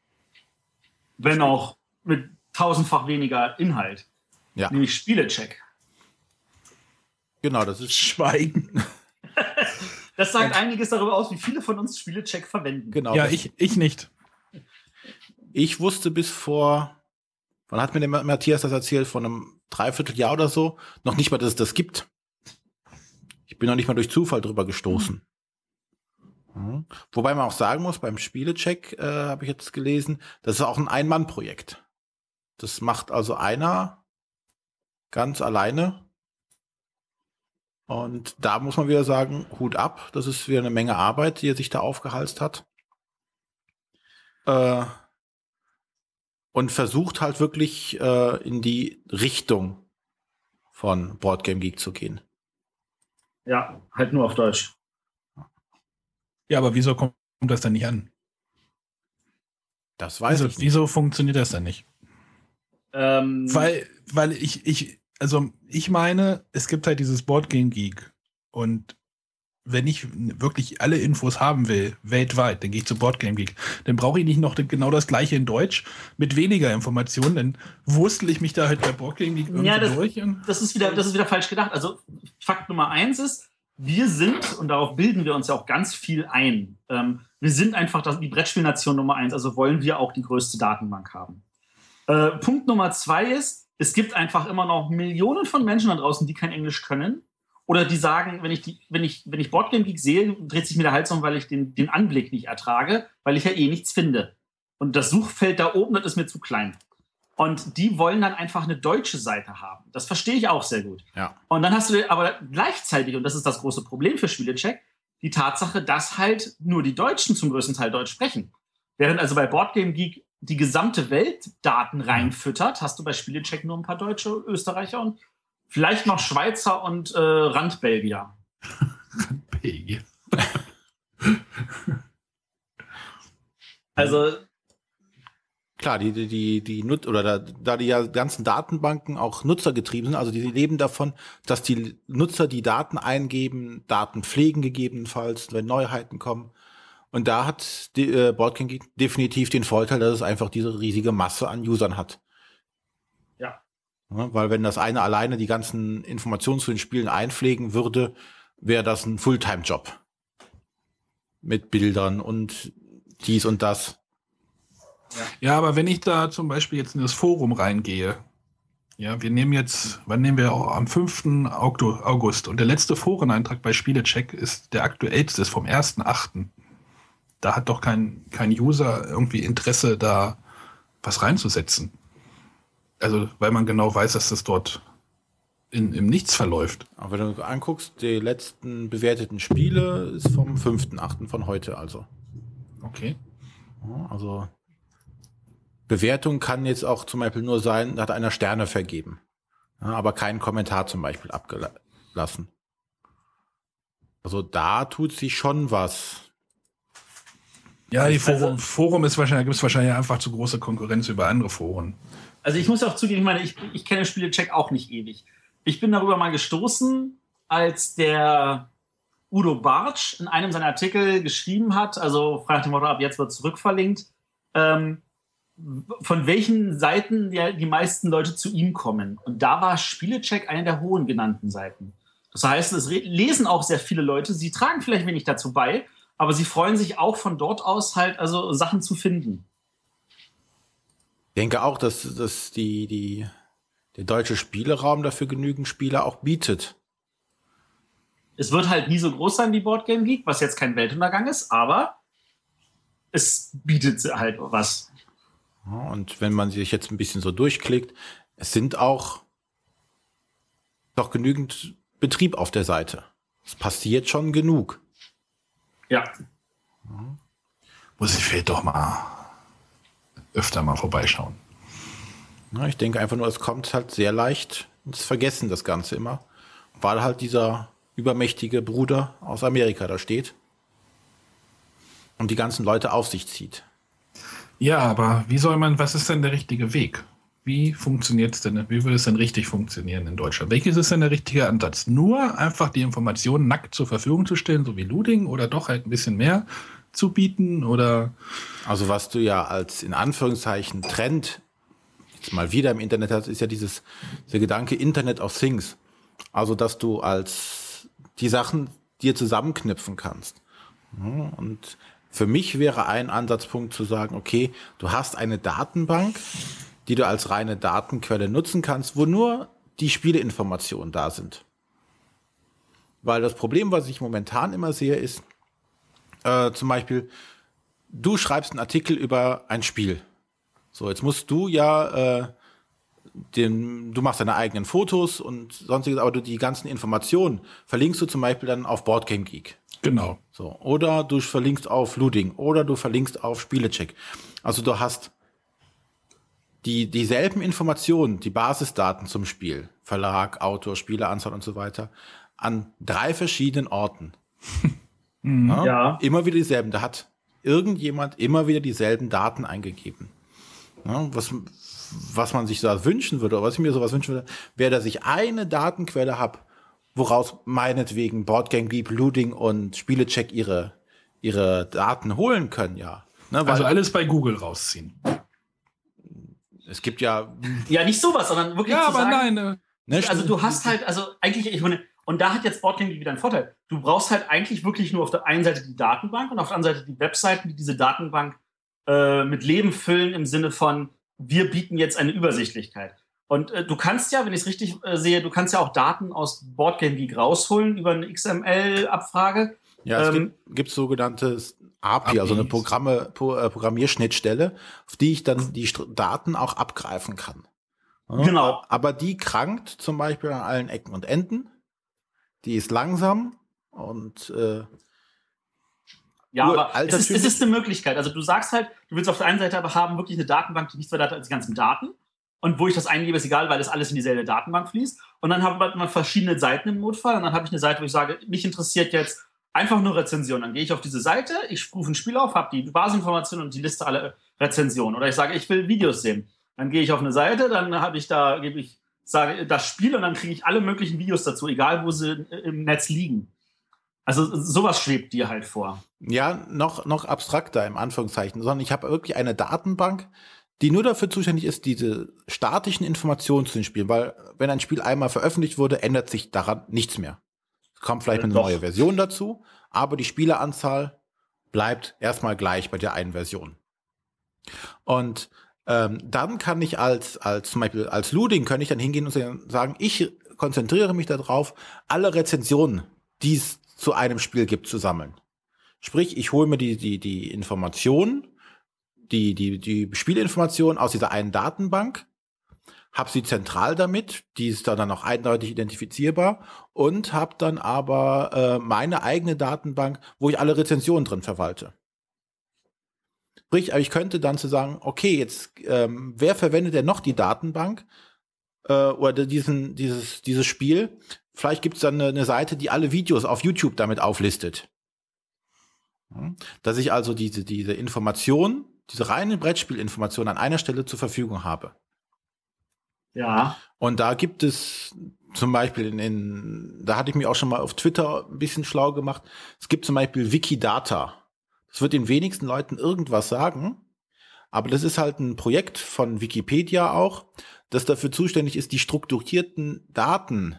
Wenn auch mit tausendfach weniger Inhalt. Ja. Nämlich Spielecheck. Genau, das ist Schweigen. [laughs] das sagt einiges darüber aus, wie viele von uns Spielecheck verwenden. Genau. Ja, ich, ich nicht. Ich wusste bis vor, wann hat mir der Matthias das erzählt? Vor einem Dreivierteljahr oder so, noch nicht mal, dass es das gibt. Ich bin noch nicht mal durch Zufall drüber gestoßen. Mhm. Wobei man auch sagen muss, beim Spielecheck äh, habe ich jetzt gelesen, das ist auch ein Ein-Mann-Projekt. Das macht also einer ganz alleine und da muss man wieder sagen, Hut ab, das ist wieder eine Menge Arbeit, die er sich da aufgehalst hat. Äh, und versucht halt wirklich äh, in die Richtung von Boardgame Geek zu gehen. Ja, halt nur auf Deutsch. Ja, aber wieso kommt das denn nicht an? Das weiß wieso, ich nicht. Wieso funktioniert das denn nicht? Ähm, weil, weil ich, ich, also ich meine, es gibt halt dieses Boardgame Geek und wenn ich wirklich alle Infos haben will, weltweit, dann gehe ich zu Boardgame Geek. Dann brauche ich nicht noch genau das gleiche in Deutsch mit weniger Informationen, dann wurstel ich mich da halt bei Boardgame Geek irgendwie ja, das, durch. das ist wieder, das ist wieder falsch gedacht. Also Fakt Nummer eins ist, wir sind, und darauf bilden wir uns ja auch ganz viel ein, ähm, wir sind einfach die Brettspielnation Nummer eins, also wollen wir auch die größte Datenbank haben. Äh, Punkt Nummer zwei ist, es gibt einfach immer noch Millionen von Menschen da draußen, die kein Englisch können. Oder die sagen, wenn ich, die, wenn ich, wenn ich Boardgame Geek sehe, dreht sich mir der Hals um, weil ich den, den Anblick nicht ertrage, weil ich ja eh nichts finde. Und das Suchfeld da oben, das ist mir zu klein. Und die wollen dann einfach eine deutsche Seite haben. Das verstehe ich auch sehr gut. Ja. Und dann hast du aber gleichzeitig, und das ist das große Problem für Spielecheck, die Tatsache, dass halt nur die Deutschen zum größten Teil Deutsch sprechen. Während also bei Boardgame Geek die gesamte Welt Daten reinfüttert, hast du bei Spielecheck nur ein paar Deutsche, Österreicher und vielleicht noch Schweizer und äh, Randbelgier. [laughs] Randbelgier. also Klar, die, die, die, die Nut oder da, da die ja ganzen Datenbanken auch nutzergetrieben sind, also die leben davon, dass die Nutzer die Daten eingeben, Daten pflegen gegebenenfalls, wenn Neuheiten kommen. Und da hat die, äh, Boardking Geek definitiv den Vorteil, dass es einfach diese riesige Masse an Usern hat. Ja. ja weil wenn das eine alleine die ganzen Informationen zu den Spielen einpflegen würde, wäre das ein Fulltime-Job. Mit Bildern und dies und das. Ja. aber wenn ich da zum Beispiel jetzt in das Forum reingehe, ja, wir nehmen jetzt, wann nehmen wir auch am 5. August und der letzte Foreneintrag bei Spielecheck ist der aktuellste, ist vom 1.8. Da hat doch kein, kein User irgendwie Interesse, da was reinzusetzen. Also, weil man genau weiß, dass das dort in, im Nichts verläuft. Aber wenn du anguckst, die letzten bewerteten Spiele ist vom 5.8. von heute also. Okay. Also Bewertung kann jetzt auch zum Beispiel nur sein, da hat einer Sterne vergeben, ja, aber keinen Kommentar zum Beispiel abgelassen. Also da tut sich schon was. Ja, die Forum, also, Forum ist wahrscheinlich, gibt es wahrscheinlich einfach zu große Konkurrenz über andere Foren. Also ich muss auch zugeben, ich meine, ich, ich kenne Spielecheck auch nicht ewig. Ich bin darüber mal gestoßen, als der Udo Bartsch in einem seiner Artikel geschrieben hat, also frei nach dem Motto, ab jetzt wird zurückverlinkt, ähm, von welchen Seiten ja die meisten Leute zu ihm kommen. Und da war Spielecheck eine der hohen genannten Seiten. Das heißt, es lesen auch sehr viele Leute. Sie tragen vielleicht wenig dazu bei, aber sie freuen sich auch von dort aus halt also Sachen zu finden. Ich denke auch, dass, dass die, die, der deutsche Spieleraum dafür genügend Spieler auch bietet. Es wird halt nie so groß sein wie Boardgame Geek, was jetzt kein Weltuntergang ist, aber es bietet halt was. Und wenn man sich jetzt ein bisschen so durchklickt, es sind auch doch genügend Betrieb auf der Seite. Es passiert schon genug. Ja. Muss ich vielleicht doch mal öfter mal vorbeischauen. Ja, ich denke einfach nur, es kommt halt sehr leicht ins Vergessen, das Ganze immer. Weil halt dieser übermächtige Bruder aus Amerika da steht und die ganzen Leute auf sich zieht. Ja, aber wie soll man, was ist denn der richtige Weg? Wie funktioniert es denn, wie würde es denn richtig funktionieren in Deutschland? Welches ist denn der richtige Ansatz? Nur einfach die Informationen nackt zur Verfügung zu stellen, so wie Luding, oder doch halt ein bisschen mehr zu bieten, oder? Also was du ja als in Anführungszeichen Trend jetzt mal wieder im Internet hast, ist ja dieses, der Gedanke Internet of Things. Also, dass du als die Sachen dir zusammenknüpfen kannst. Und für mich wäre ein Ansatzpunkt zu sagen, okay, du hast eine Datenbank, die du als reine Datenquelle nutzen kannst, wo nur die Spieleinformationen da sind. Weil das Problem, was ich momentan immer sehe, ist äh, zum Beispiel, du schreibst einen Artikel über ein Spiel. So, jetzt musst du ja äh, den, du machst deine eigenen Fotos und sonstiges, aber du die ganzen Informationen verlinkst du zum Beispiel dann auf Boardgame Geek. Genau. So. Oder du verlinkst auf Luding oder du verlinkst auf Spielecheck. Also du hast die, dieselben Informationen, die Basisdaten zum Spiel, Verlag, Autor, Spieleranzahl und so weiter, an drei verschiedenen Orten. [laughs] Mhm. ja, ja. Immer wieder dieselben. Da hat irgendjemand immer wieder dieselben Daten eingegeben. Ja, was, was man sich so wünschen würde, oder was ich mir sowas wünschen würde, wäre, dass ich eine Datenquelle habe, woraus meinetwegen Boardgame Geek, Looting und Spielecheck ihre, ihre Daten holen können, ja. Ne, also alles bei Google rausziehen. Es gibt ja. Ja, nicht sowas, sondern wirklich. Ja, aber sagen, nein. Ne, also du hast halt, also eigentlich, ich meine, Und da hat jetzt Boardgame wieder einen Vorteil. Du brauchst halt eigentlich wirklich nur auf der einen Seite die Datenbank und auf der anderen Seite die Webseiten, die diese Datenbank äh, mit Leben füllen im Sinne von, wir bieten jetzt eine Übersichtlichkeit. Und äh, du kannst ja, wenn ich es richtig äh, sehe, du kannst ja auch Daten aus Boardgame Geek rausholen über eine XML-Abfrage. Ja, es ähm, gibt, gibt sogenannte API, also eine Programme, Pro, äh, Programmierschnittstelle, auf die ich dann die Daten auch abgreifen kann. Genau. Aber die krankt zum Beispiel an allen Ecken und Enden. Die ist langsam und äh, ja, aber es ist, es ist eine Möglichkeit. Also du sagst halt, du willst auf der einen Seite aber haben wirklich eine Datenbank, die nichts weiter hat als die ganzen Daten. Und wo ich das eingebe, ist egal, weil das alles in dieselbe Datenbank fließt. Und dann haben wir verschiedene Seiten im Notfall. Und dann habe ich eine Seite, wo ich sage, mich interessiert jetzt einfach nur Rezensionen. Dann gehe ich auf diese Seite, ich rufe ein Spiel auf, habe die Basisinformationen und die Liste aller Rezensionen. Oder ich sage, ich will Videos sehen. Dann gehe ich auf eine Seite, dann habe ich da, gebe ich, sage das Spiel und dann kriege ich alle möglichen Videos dazu, egal wo sie im Netz liegen. Also sowas schwebt dir halt vor. Ja, noch, noch abstrakter im Anführungszeichen, sondern ich habe wirklich eine Datenbank, die nur dafür zuständig ist, diese statischen Informationen zu den Spielen, weil wenn ein Spiel einmal veröffentlicht wurde, ändert sich daran nichts mehr. Kommt vielleicht eine neue Version dazu, aber die Spieleranzahl bleibt erstmal gleich bei der einen Version. Und ähm, dann kann ich als, als zum Beispiel als Luding, kann ich dann hingehen und sagen, ich konzentriere mich darauf, alle Rezensionen, die es zu einem Spiel gibt, zu sammeln. Sprich, ich hole mir die, die, die Informationen, die, die, die Spielinformationen aus dieser einen Datenbank, habe sie zentral damit, die ist dann auch eindeutig identifizierbar und habe dann aber äh, meine eigene Datenbank, wo ich alle Rezensionen drin verwalte. Sprich, ich könnte dann zu sagen, okay, jetzt ähm, wer verwendet denn noch die Datenbank äh, oder diesen, dieses, dieses Spiel? Vielleicht gibt es dann eine, eine Seite, die alle Videos auf YouTube damit auflistet. Dass ich also diese, diese Information, diese reine Brettspielinformation an einer Stelle zur Verfügung habe. Ja. Und da gibt es zum Beispiel in, in, da hatte ich mich auch schon mal auf Twitter ein bisschen schlau gemacht. Es gibt zum Beispiel Wikidata. Das wird den wenigsten Leuten irgendwas sagen. Aber das ist halt ein Projekt von Wikipedia auch, das dafür zuständig ist, die strukturierten Daten,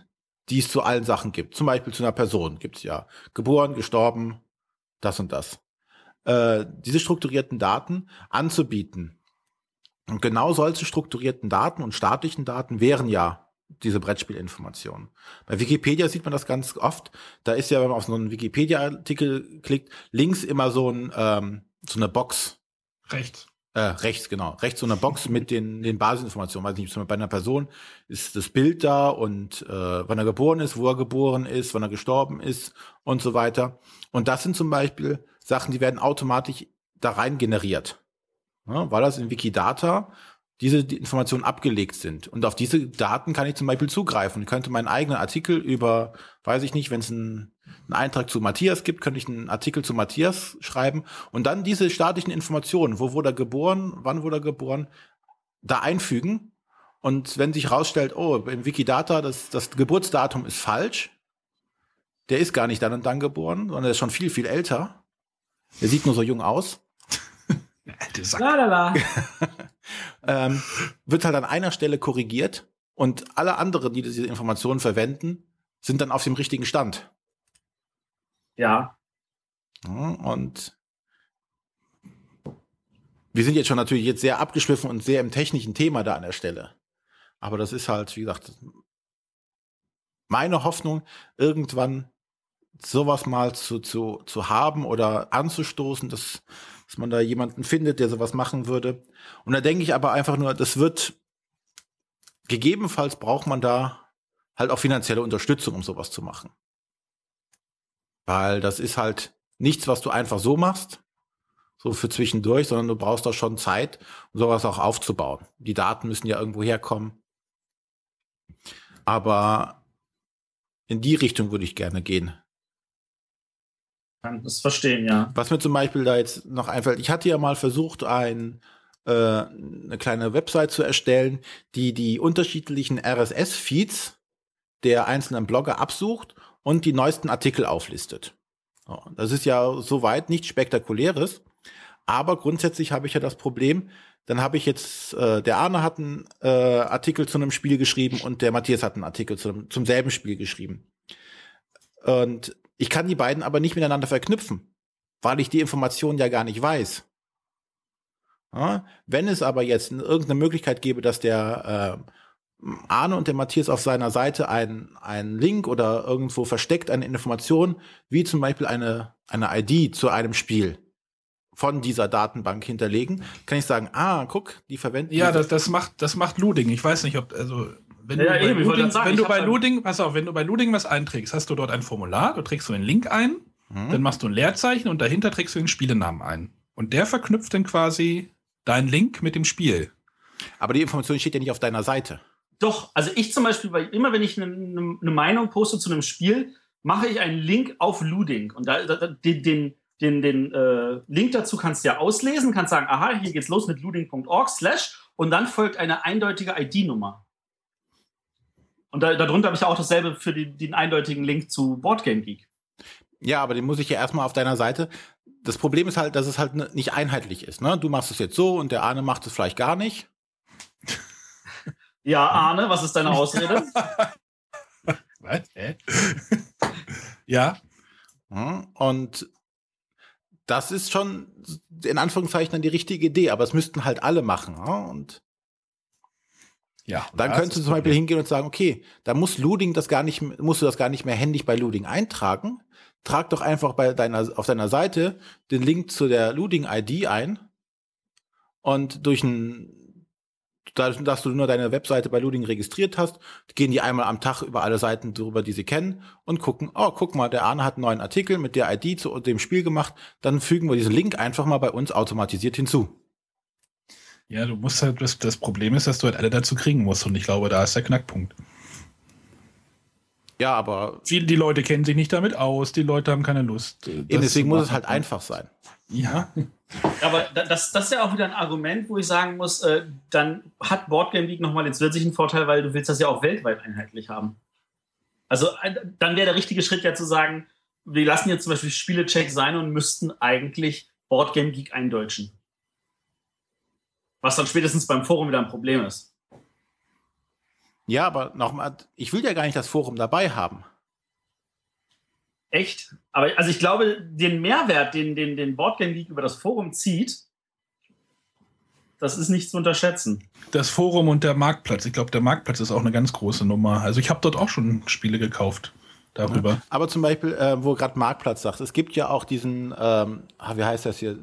die es zu allen Sachen gibt. Zum Beispiel zu einer Person gibt es ja geboren, gestorben, das und das. Äh, diese strukturierten Daten anzubieten. Und genau solche strukturierten Daten und statischen Daten wären ja diese Brettspielinformationen. Bei Wikipedia sieht man das ganz oft. Da ist ja, wenn man auf so einen Wikipedia-Artikel klickt, links immer so, ein, ähm, so eine Box. Rechts. Äh, rechts, genau. Rechts so eine Box mit [laughs] den, den Basisinformationen. Weiß nicht, bei einer Person ist das Bild da und äh, wann er geboren ist, wo er geboren ist, wann er gestorben ist und so weiter. Und das sind zum Beispiel Sachen, die werden automatisch da rein generiert. Ja, weil das in Wikidata diese Informationen abgelegt sind. Und auf diese Daten kann ich zum Beispiel zugreifen. Ich könnte meinen eigenen Artikel über, weiß ich nicht, wenn es einen, einen Eintrag zu Matthias gibt, könnte ich einen Artikel zu Matthias schreiben und dann diese statischen Informationen, wo wurde er geboren, wann wurde er geboren, da einfügen. Und wenn sich herausstellt, oh, im Wikidata, das, das Geburtsdatum ist falsch, der ist gar nicht dann und dann geboren, sondern er ist schon viel, viel älter. Der sieht nur so jung aus Alte Sack. Lalala. [laughs] ähm, wird halt an einer Stelle korrigiert und alle anderen, die diese Informationen verwenden, sind dann auf dem richtigen Stand. Ja. Und wir sind jetzt schon natürlich jetzt sehr abgeschliffen und sehr im technischen Thema da an der Stelle. Aber das ist halt, wie gesagt, meine Hoffnung, irgendwann sowas mal zu, zu, zu haben oder anzustoßen, dass dass man da jemanden findet, der sowas machen würde. Und da denke ich aber einfach nur, das wird gegebenenfalls braucht man da halt auch finanzielle Unterstützung, um sowas zu machen. Weil das ist halt nichts, was du einfach so machst, so für zwischendurch, sondern du brauchst da schon Zeit, um sowas auch aufzubauen. Die Daten müssen ja irgendwo herkommen. Aber in die Richtung würde ich gerne gehen kann das verstehen, ja. Was mir zum Beispiel da jetzt noch einfällt, ich hatte ja mal versucht, ein, äh, eine kleine Website zu erstellen, die die unterschiedlichen RSS-Feeds der einzelnen Blogger absucht und die neuesten Artikel auflistet. Das ist ja soweit nichts Spektakuläres, aber grundsätzlich habe ich ja das Problem, dann habe ich jetzt, äh, der Arne hat einen äh, Artikel zu einem Spiel geschrieben und der Matthias hat einen Artikel zu, zum selben Spiel geschrieben. Und ich kann die beiden aber nicht miteinander verknüpfen, weil ich die Informationen ja gar nicht weiß. Ja, wenn es aber jetzt irgendeine Möglichkeit gäbe, dass der äh, Arne und der Matthias auf seiner Seite einen, einen Link oder irgendwo versteckt eine Information, wie zum Beispiel eine, eine ID zu einem Spiel von dieser Datenbank hinterlegen, kann ich sagen, ah, guck, die verwenden. Ja, das, das macht, das macht Luding. Ich weiß nicht, ob, also, wenn ja, du, bei, Luding, sagen, wenn du bei Luding, pass auf, wenn du bei Luding was einträgst, hast du dort ein Formular, du trägst so einen Link ein, mhm. dann machst du ein Leerzeichen und dahinter trägst du den Spielenamen ein. Und der verknüpft dann quasi deinen Link mit dem Spiel. Aber die Information steht ja nicht auf deiner Seite. Doch, also ich zum Beispiel, weil immer wenn ich eine, eine Meinung poste zu einem Spiel, mache ich einen Link auf Luding. Und da, da den, den, den, den äh, Link dazu kannst du ja auslesen, kannst sagen, aha, hier geht's los mit luding.org slash und dann folgt eine eindeutige ID-Nummer. Und da, darunter habe ich auch dasselbe für die, den eindeutigen Link zu Boardgame Geek. Ja, aber den muss ich ja erstmal auf deiner Seite. Das Problem ist halt, dass es halt nicht einheitlich ist. Ne? Du machst es jetzt so und der Arne macht es vielleicht gar nicht. Ja, Arne, was ist deine Ausrede? [laughs] was? Hä? ja. Und das ist schon in Anführungszeichen dann die richtige Idee, aber es müssten halt alle machen. Und ja, dann könntest du zum Beispiel hingehen und sagen, okay, da muss Luding das gar nicht, musst du das gar nicht mehr händisch bei Luding eintragen. Trag doch einfach bei deiner, auf deiner Seite den Link zu der Luding-ID ein und durch ein dadurch, dass du nur deine Webseite bei Luding registriert hast, gehen die einmal am Tag über alle Seiten drüber, die sie kennen und gucken, oh, guck mal, der Arne hat einen neuen Artikel mit der ID zu dem Spiel gemacht, dann fügen wir diesen Link einfach mal bei uns automatisiert hinzu. Ja, du musst halt, das, das Problem ist, dass du halt alle dazu kriegen musst und ich glaube, da ist der Knackpunkt. Ja, aber. Viele, die Leute kennen sich nicht damit aus, die Leute haben keine Lust. deswegen muss es halt einfach sein. Ja. Aber das, das ist ja auch wieder ein Argument, wo ich sagen muss, äh, dann hat Boardgame League nochmal den zusätzlichen Vorteil, weil du willst das ja auch weltweit einheitlich haben. Also dann wäre der richtige Schritt ja zu sagen, wir lassen jetzt zum Beispiel Spielecheck sein und müssten eigentlich Boardgame Geek eindeutschen. Was dann spätestens beim Forum wieder ein Problem ist. Ja, aber nochmal, ich will ja gar nicht das Forum dabei haben. Echt? Aber also ich glaube, den Mehrwert, den, den, den Boardgame League über das Forum zieht, das ist nicht zu unterschätzen. Das Forum und der Marktplatz. Ich glaube, der Marktplatz ist auch eine ganz große Nummer. Also ich habe dort auch schon Spiele gekauft darüber. Ja, aber zum Beispiel, äh, wo gerade Marktplatz sagt, es gibt ja auch diesen, ähm, ah, wie heißt das hier?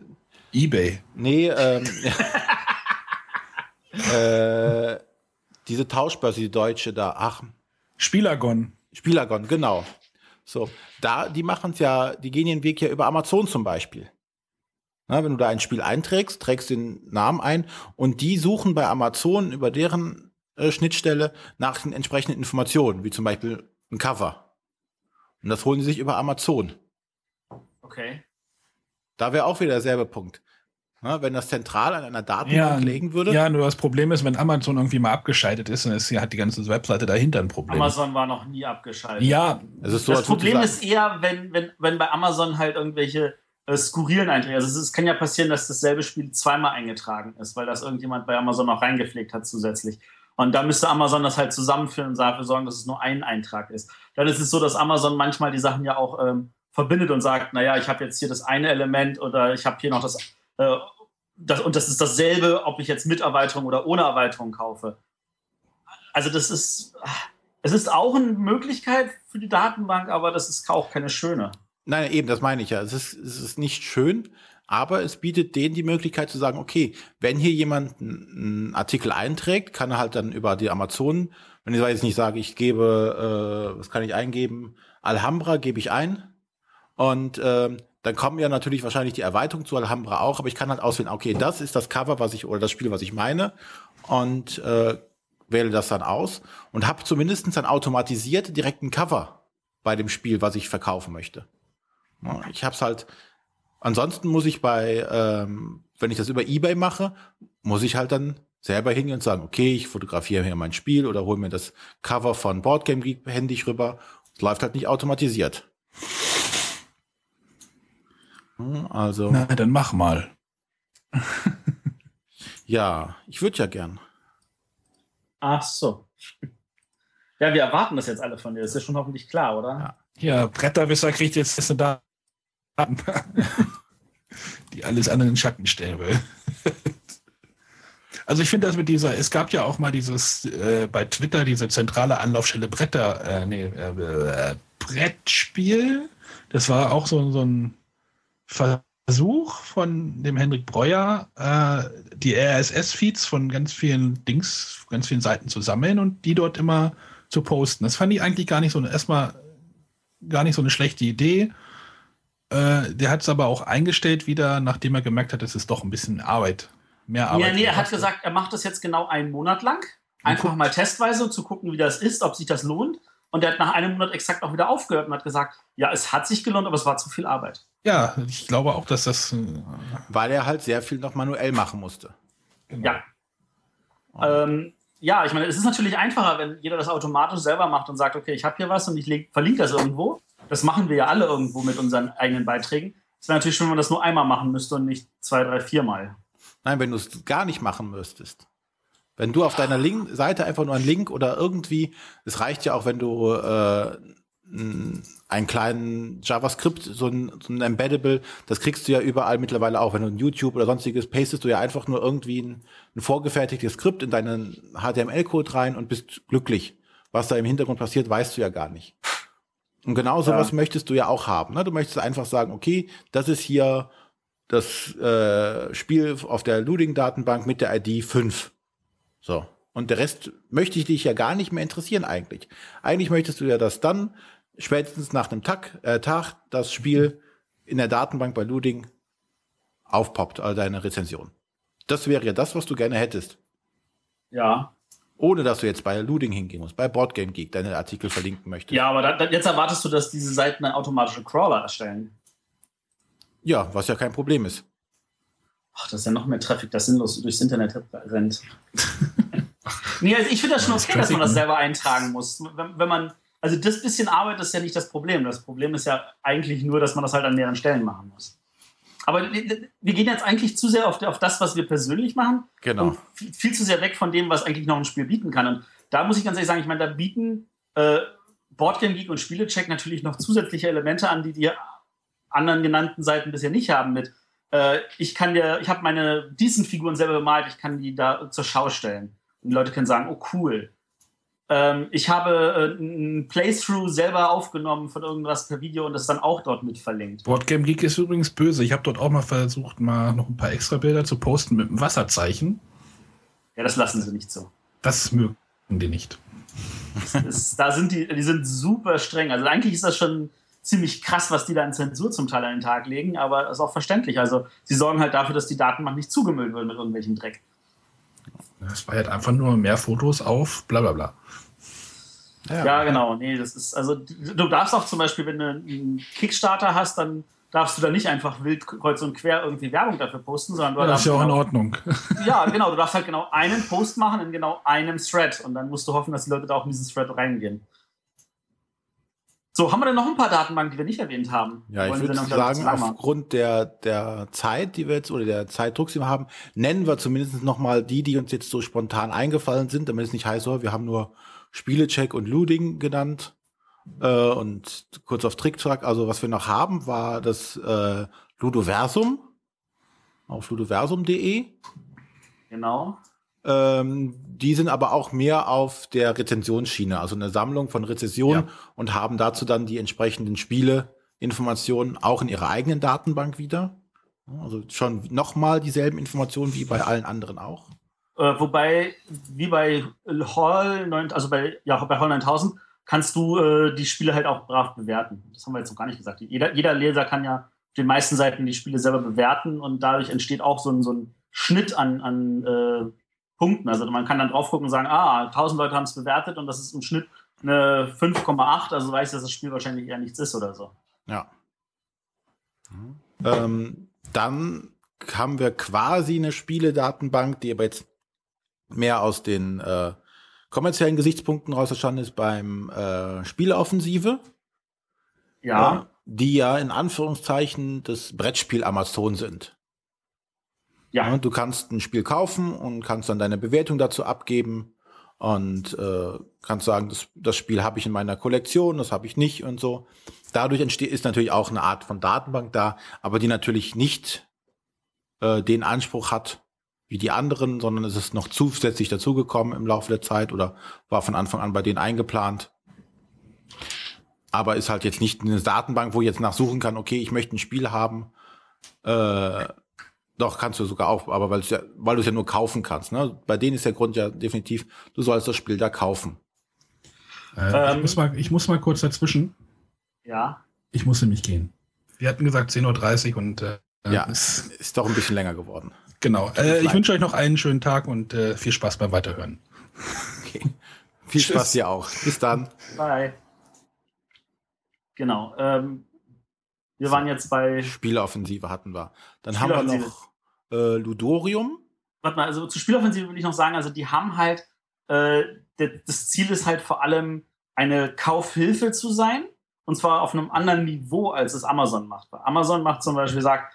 Ebay. Nee, ähm, [laughs] äh, diese Tauschbörse, die deutsche da, ach. Spielagon. Spielagon, genau. So, da, die machen es ja, die gehen den Weg ja über Amazon zum Beispiel. Na, wenn du da ein Spiel einträgst, trägst den Namen ein und die suchen bei Amazon über deren äh, Schnittstelle nach den entsprechenden Informationen, wie zum Beispiel ein Cover. Und das holen sie sich über Amazon. Okay. Da wäre auch wieder derselbe Punkt. Ja, wenn das zentral an einer Datenbank ja, legen würde. Ja, nur das Problem ist, wenn Amazon irgendwie mal abgeschaltet ist, dann ist, hat die ganze Webseite dahinter ein Problem. Amazon war noch nie abgeschaltet. Ja, es ist so, das Problem ist eher, wenn, wenn, wenn bei Amazon halt irgendwelche äh, skurrilen Einträge. Also es kann ja passieren, dass dasselbe Spiel zweimal eingetragen ist, weil das irgendjemand bei Amazon auch reingepflegt hat zusätzlich. Und da müsste Amazon das halt zusammenführen und dafür sorgen, dass es nur ein Eintrag ist. Dann ist es so, dass Amazon manchmal die Sachen ja auch ähm, verbindet und sagt, naja, ich habe jetzt hier das eine Element oder ich habe hier noch das das, und das ist dasselbe, ob ich jetzt mit Erweiterung oder ohne Erweiterung kaufe. Also das ist, es ist auch eine Möglichkeit für die Datenbank, aber das ist auch keine schöne. Nein, eben, das meine ich ja. Es ist, es ist nicht schön, aber es bietet denen die Möglichkeit zu sagen, okay, wenn hier jemand einen Artikel einträgt, kann er halt dann über die Amazon, wenn ich jetzt nicht sage, ich gebe, äh, was kann ich eingeben, Alhambra gebe ich ein und äh, dann kommen ja natürlich wahrscheinlich die Erweiterung zu Alhambra auch, aber ich kann halt auswählen, okay, das ist das Cover, was ich, oder das Spiel, was ich meine, und äh, wähle das dann aus und habe zumindest dann automatisiert direkt ein Cover bei dem Spiel, was ich verkaufen möchte. Ich habe es halt, ansonsten muss ich bei, ähm, wenn ich das über Ebay mache, muss ich halt dann selber hingehen und sagen, okay, ich fotografiere hier mein Spiel oder hole mir das Cover von Boardgame Geek händisch rüber. Es läuft halt nicht automatisiert. Hm, also. Na, dann mach mal. [laughs] ja, ich würde ja gern. Ach so. Ja, wir erwarten das jetzt alle von dir. Das ist schon hoffentlich klar, oder? Ja. Ja, Bretterwisser kriegt jetzt eine Daten, [laughs] die alles andere in den Schatten stellen will. [laughs] Also ich finde das mit dieser, es gab ja auch mal dieses äh, bei Twitter diese zentrale Anlaufstelle Bretter, äh, nee, äh, Brettspiel. Das war auch so, so ein Versuch von dem Henrik Breuer, äh, die RSS-Feeds von ganz vielen Dings, ganz vielen Seiten zu sammeln und die dort immer zu posten. Das fand ich eigentlich gar nicht so erstmal gar nicht so eine schlechte Idee. Äh, der hat es aber auch eingestellt wieder, nachdem er gemerkt hat, es ist doch ein bisschen Arbeit mehr Arbeit. Ja, nee, er hat gesagt, er macht das jetzt genau einen Monat lang. Einfach mal testweise, um zu gucken, wie das ist, ob sich das lohnt. Und er hat nach einem Monat exakt auch wieder aufgehört und hat gesagt, ja, es hat sich gelohnt, aber es war zu viel Arbeit. Ja, ich glaube auch, dass das. Äh, Weil er halt sehr viel noch manuell machen musste. Genau. Ja. Ähm, ja, ich meine, es ist natürlich einfacher, wenn jeder das automatisch selber macht und sagt, okay, ich habe hier was und ich verlinke das irgendwo. Das machen wir ja alle irgendwo mit unseren eigenen Beiträgen. Es wäre natürlich schön, wenn man das nur einmal machen müsste und nicht zwei, drei, viermal. Nein, wenn du es gar nicht machen müsstest. Wenn du auf deiner Link Seite einfach nur einen Link oder irgendwie, es reicht ja auch, wenn du äh, einen kleinen JavaScript, so ein, so ein Embeddable, das kriegst du ja überall mittlerweile auch, wenn du ein YouTube oder sonstiges pastest du ja einfach nur irgendwie ein, ein vorgefertigtes Skript in deinen HTML-Code rein und bist glücklich. Was da im Hintergrund passiert, weißt du ja gar nicht. Und genau sowas ja. möchtest du ja auch haben. Ne? Du möchtest einfach sagen, okay, das ist hier das äh, Spiel auf der Looting-Datenbank mit der ID 5. So. Und der Rest möchte ich dich ja gar nicht mehr interessieren eigentlich. Eigentlich möchtest du ja, dass dann spätestens nach einem Tag, äh, Tag das Spiel in der Datenbank bei Looting aufpoppt, also deine Rezension. Das wäre ja das, was du gerne hättest. Ja. Ohne dass du jetzt bei Looting hingehen musst, bei Boardgame Geek deine Artikel verlinken möchtest. Ja, aber da, da, jetzt erwartest du, dass diese Seiten einen automatischen Crawler erstellen. Ja, was ja kein Problem ist. Ach, das ist ja noch mehr Traffic, das sinnlos durchs Internet rennt. [laughs] nee, also ich finde das schon okay, dass man das selber eintragen muss. Wenn, wenn, man, also das bisschen Arbeit ist ja nicht das Problem. Das Problem ist ja eigentlich nur, dass man das halt an mehreren Stellen machen muss. Aber wir gehen jetzt eigentlich zu sehr auf, auf das, was wir persönlich machen. Genau. Und viel zu sehr weg von dem, was eigentlich noch ein Spiel bieten kann. Und da muss ich ganz ehrlich sagen, ich meine, da bieten äh, Boardgame Geek und Spielecheck natürlich noch zusätzliche Elemente an, die die anderen genannten Seiten bisher nicht haben mit äh, ich kann dir, ich habe meine diesen Figuren selber bemalt, ich kann die da zur Schau stellen. Und die Leute können sagen, oh cool. Ähm, ich habe äh, ein Playthrough selber aufgenommen von irgendwas per Video und das dann auch dort mit verlinkt. Boardgame Geek ist übrigens böse. Ich habe dort auch mal versucht, mal noch ein paar extra Bilder zu posten mit einem Wasserzeichen. Ja, das lassen sie nicht so. Das mögen die nicht. Ist, da sind die, die sind super streng. Also eigentlich ist das schon ziemlich krass, was die da in Zensur zum Teil an den Tag legen, aber ist auch verständlich. Also sie sorgen halt dafür, dass die Datenbank nicht zugemüllt wird mit irgendwelchem Dreck. Das war halt einfach nur mehr Fotos auf bla bla bla. Ja, ja genau. Nee, das ist, also du darfst auch zum Beispiel, wenn du einen Kickstarter hast, dann darfst du da nicht einfach wild kreuz und quer irgendwie Werbung dafür posten, sondern du ja, das ist ja auch genau, in Ordnung. [laughs] Ja, genau. Du darfst halt genau einen Post machen in genau einem Thread und dann musst du hoffen, dass die Leute da auch in diesen Thread reingehen. So, haben wir denn noch ein paar Datenbanken, die wir nicht erwähnt haben? Ja, ich würde sagen, aufgrund der, der Zeit, die wir jetzt, oder der Zeitdrucks, die wir haben, nennen wir zumindest noch mal die, die uns jetzt so spontan eingefallen sind, damit es nicht heißt, so, wir haben nur Spielecheck und Looting genannt. Äh, und kurz auf Tricktrack, also was wir noch haben, war das äh, Ludoversum auf ludoversum.de. Genau. Ähm, die sind aber auch mehr auf der Rezensionsschiene, also eine Sammlung von Rezensionen ja. und haben dazu dann die entsprechenden Spiele, Informationen auch in ihrer eigenen Datenbank wieder. Also schon nochmal dieselben Informationen wie bei allen anderen auch. Äh, wobei, wie bei Hall, 9, also bei, ja, bei Hall 9000, kannst du äh, die Spiele halt auch brav bewerten. Das haben wir jetzt noch gar nicht gesagt. Jeder, jeder Leser kann ja auf den meisten Seiten die Spiele selber bewerten und dadurch entsteht auch so ein, so ein Schnitt an, an äh, Punkten. Also man kann dann drauf gucken und sagen, ah, 1000 Leute haben es bewertet und das ist im Schnitt eine 5,8, also weiß ich, dass das Spiel wahrscheinlich eher nichts ist oder so. Ja. Mhm. Ähm, dann haben wir quasi eine Spieledatenbank, die aber jetzt mehr aus den äh, kommerziellen Gesichtspunkten rausgestanden ist beim äh, Spieleoffensive. Ja. Die ja in Anführungszeichen das Brettspiel Amazon sind. Ja. Du kannst ein Spiel kaufen und kannst dann deine Bewertung dazu abgeben. und äh, kannst sagen, das, das Spiel habe ich in meiner Kollektion, das habe ich nicht und so. Dadurch entsteht ist natürlich auch eine Art von Datenbank da, aber die natürlich nicht äh, den Anspruch hat wie die anderen, sondern es ist noch zusätzlich dazugekommen im Laufe der Zeit oder war von Anfang an bei denen eingeplant. Aber ist halt jetzt nicht eine Datenbank, wo ich jetzt nachsuchen kann, okay, ich möchte ein Spiel haben, äh, doch, kannst du sogar auch, aber weil, ja, weil du es ja nur kaufen kannst. Ne? Bei denen ist der Grund ja definitiv, du sollst das Spiel da kaufen. Äh, ähm, ich, muss mal, ich muss mal kurz dazwischen. Ja. Ich muss nämlich gehen. Wir hatten gesagt 10.30 Uhr und äh, ja, es ist doch ein bisschen länger geworden. Genau. Äh, ich wünsche euch noch einen schönen Tag und äh, viel Spaß beim Weiterhören. Okay. Viel Spaß dir auch. Bis dann. Bye. Genau. Ähm, wir waren jetzt bei. Spieleoffensive hatten wir. Dann haben wir noch äh, Ludorium. Warte mal, also zu Spieleoffensive will ich noch sagen, also die haben halt, äh, das Ziel ist halt vor allem eine Kaufhilfe zu sein. Und zwar auf einem anderen Niveau, als es Amazon macht. Weil Amazon macht zum Beispiel, sagt,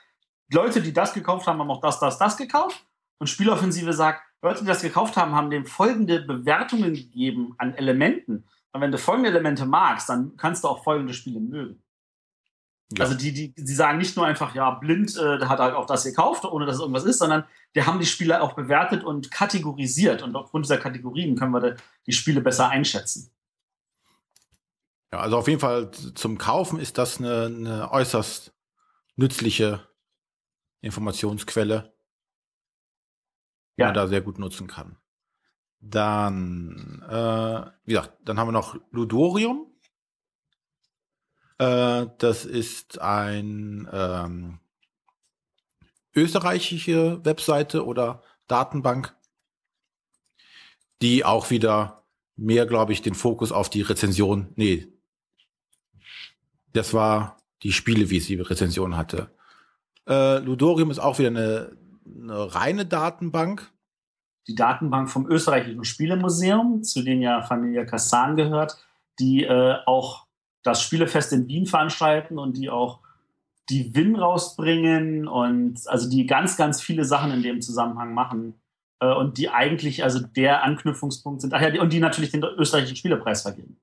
Leute, die das gekauft haben, haben auch das, das, das gekauft. Und Spieleoffensive sagt, Leute, die das gekauft haben, haben dem folgende Bewertungen gegeben an Elementen. Und wenn du folgende Elemente magst, dann kannst du auch folgende Spiele mögen. Ja. Also die, die, die sagen nicht nur einfach, ja, blind, äh, der hat halt auch das gekauft, ohne dass es irgendwas ist, sondern die haben die Spiele auch bewertet und kategorisiert. Und aufgrund dieser Kategorien können wir die Spiele besser einschätzen. Ja, also auf jeden Fall zum Kaufen ist das eine, eine äußerst nützliche Informationsquelle, die ja. man da sehr gut nutzen kann. Dann, äh, wie gesagt, dann haben wir noch Ludorium. Äh, das ist ein ähm, österreichische Webseite oder Datenbank, die auch wieder mehr, glaube ich, den Fokus auf die Rezension, nee, das war die Spiele, wie sie Rezension hatte. Äh, Ludorium ist auch wieder eine, eine reine Datenbank. Die Datenbank vom österreichischen Spielemuseum, zu denen ja Familie Kassan gehört, die äh, auch das Spielefest in Wien veranstalten und die auch die Win rausbringen und also die ganz, ganz viele Sachen in dem Zusammenhang machen äh, und die eigentlich also der Anknüpfungspunkt sind. Ach ja, und die natürlich den österreichischen Spielepreis vergeben.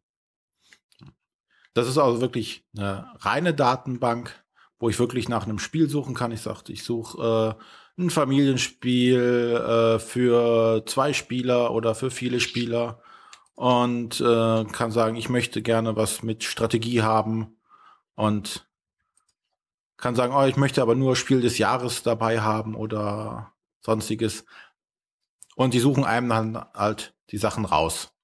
Das ist also wirklich eine reine Datenbank, wo ich wirklich nach einem Spiel suchen kann. Ich sagte, ich suche äh, ein Familienspiel äh, für zwei Spieler oder für viele Spieler und äh, kann sagen, ich möchte gerne was mit Strategie haben und kann sagen, oh, ich möchte aber nur Spiel des Jahres dabei haben oder sonstiges. Und die suchen einem dann halt die Sachen raus.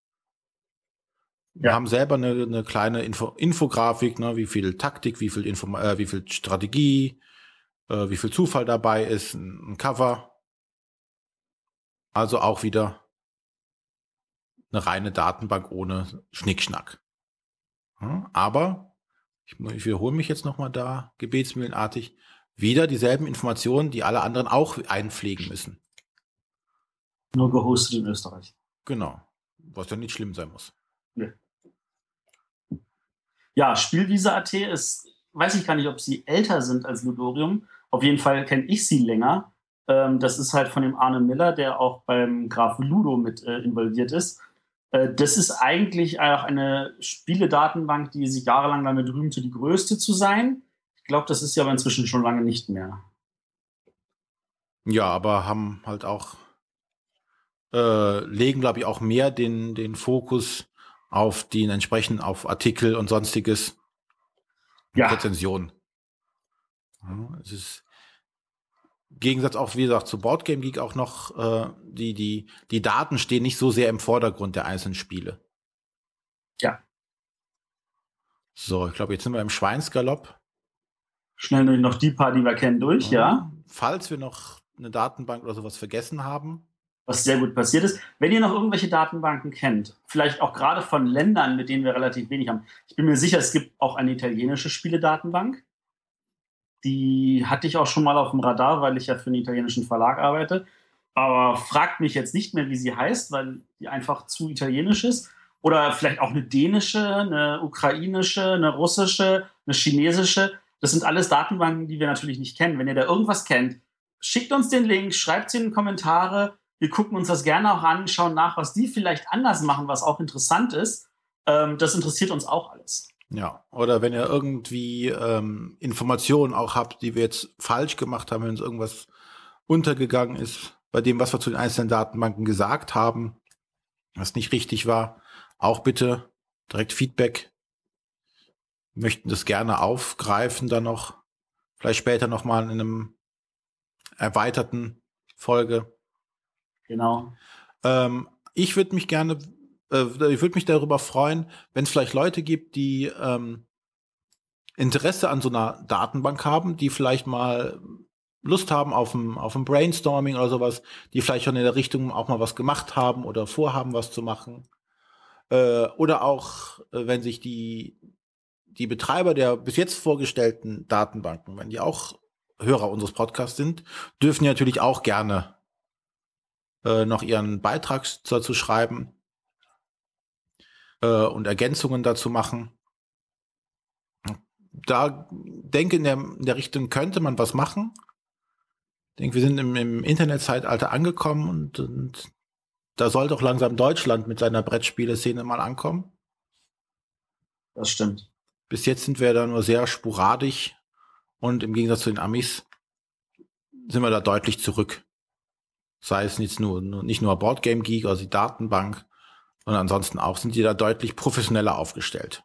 Wir ja. haben selber eine, eine kleine Info Infografik, ne, wie viel Taktik, wie viel, Info äh, wie viel Strategie, äh, wie viel Zufall dabei ist, ein, ein Cover. Also auch wieder eine reine Datenbank ohne Schnickschnack. Aber, ich, ich wiederhole mich jetzt nochmal da, gebetsmühlenartig, wieder dieselben Informationen, die alle anderen auch einpflegen müssen. Nur gehostet in Österreich. Genau. Was ja nicht schlimm sein muss. Ja, Spielwiese.at ist, weiß ich gar nicht, ob sie älter sind als Ludorium. Auf jeden Fall kenne ich sie länger. Ähm, das ist halt von dem Arne Miller, der auch beim Graf Ludo mit äh, involviert ist. Äh, das ist eigentlich auch eine Spieledatenbank, die sich jahrelang damit rühmte, die größte zu sein. Ich glaube, das ist ja aber inzwischen schon lange nicht mehr. Ja, aber haben halt auch, äh, legen, glaube ich, auch mehr den, den Fokus auf den entsprechenden, auf Artikel und sonstiges. Ja. Rezensionen. Ja, es ist, Gegensatz auch, wie gesagt, zu Boardgame Geek auch noch, äh, die, die, die Daten stehen nicht so sehr im Vordergrund der einzelnen Spiele. Ja. So, ich glaube, jetzt sind wir im Schweinsgalopp. Schnell nur noch die paar, die wir kennen, durch, ja. ja. Falls wir noch eine Datenbank oder sowas vergessen haben. Was sehr gut passiert ist. Wenn ihr noch irgendwelche Datenbanken kennt, vielleicht auch gerade von Ländern, mit denen wir relativ wenig haben. Ich bin mir sicher, es gibt auch eine italienische Spieledatenbank. Die hatte ich auch schon mal auf dem Radar, weil ich ja für einen italienischen Verlag arbeite. Aber fragt mich jetzt nicht mehr, wie sie heißt, weil die einfach zu italienisch ist. Oder vielleicht auch eine dänische, eine ukrainische, eine russische, eine chinesische. Das sind alles Datenbanken, die wir natürlich nicht kennen. Wenn ihr da irgendwas kennt, schickt uns den Link, schreibt sie in die Kommentare. Wir gucken uns das gerne auch an, schauen nach, was die vielleicht anders machen, was auch interessant ist. Ähm, das interessiert uns auch alles. Ja, oder wenn ihr irgendwie ähm, Informationen auch habt, die wir jetzt falsch gemacht haben, wenn uns irgendwas untergegangen ist, bei dem, was wir zu den einzelnen Datenbanken gesagt haben, was nicht richtig war, auch bitte direkt Feedback. Wir möchten das gerne aufgreifen, dann noch, vielleicht später nochmal in einem erweiterten Folge. Genau. Ähm, ich würde mich gerne äh, ich würde mich darüber freuen, wenn es vielleicht Leute gibt, die ähm, Interesse an so einer Datenbank haben, die vielleicht mal Lust haben auf ein, auf ein Brainstorming oder sowas, die vielleicht schon in der Richtung auch mal was gemacht haben oder vorhaben, was zu machen. Äh, oder auch, äh, wenn sich die, die Betreiber der bis jetzt vorgestellten Datenbanken, wenn die auch Hörer unseres Podcasts sind, dürfen natürlich auch gerne äh, noch ihren Beitrag dazu schreiben äh, und Ergänzungen dazu machen. Da denke in der, in der Richtung könnte man was machen. Ich denke, wir sind im, im Internetzeitalter angekommen und, und da soll doch langsam Deutschland mit seiner Brettspieleszene mal ankommen. Das stimmt. Bis jetzt sind wir da nur sehr sporadisch und im Gegensatz zu den Amis sind wir da deutlich zurück. Sei es nicht nur, nicht nur Boardgame Geek, also die Datenbank, und ansonsten auch sind die da deutlich professioneller aufgestellt.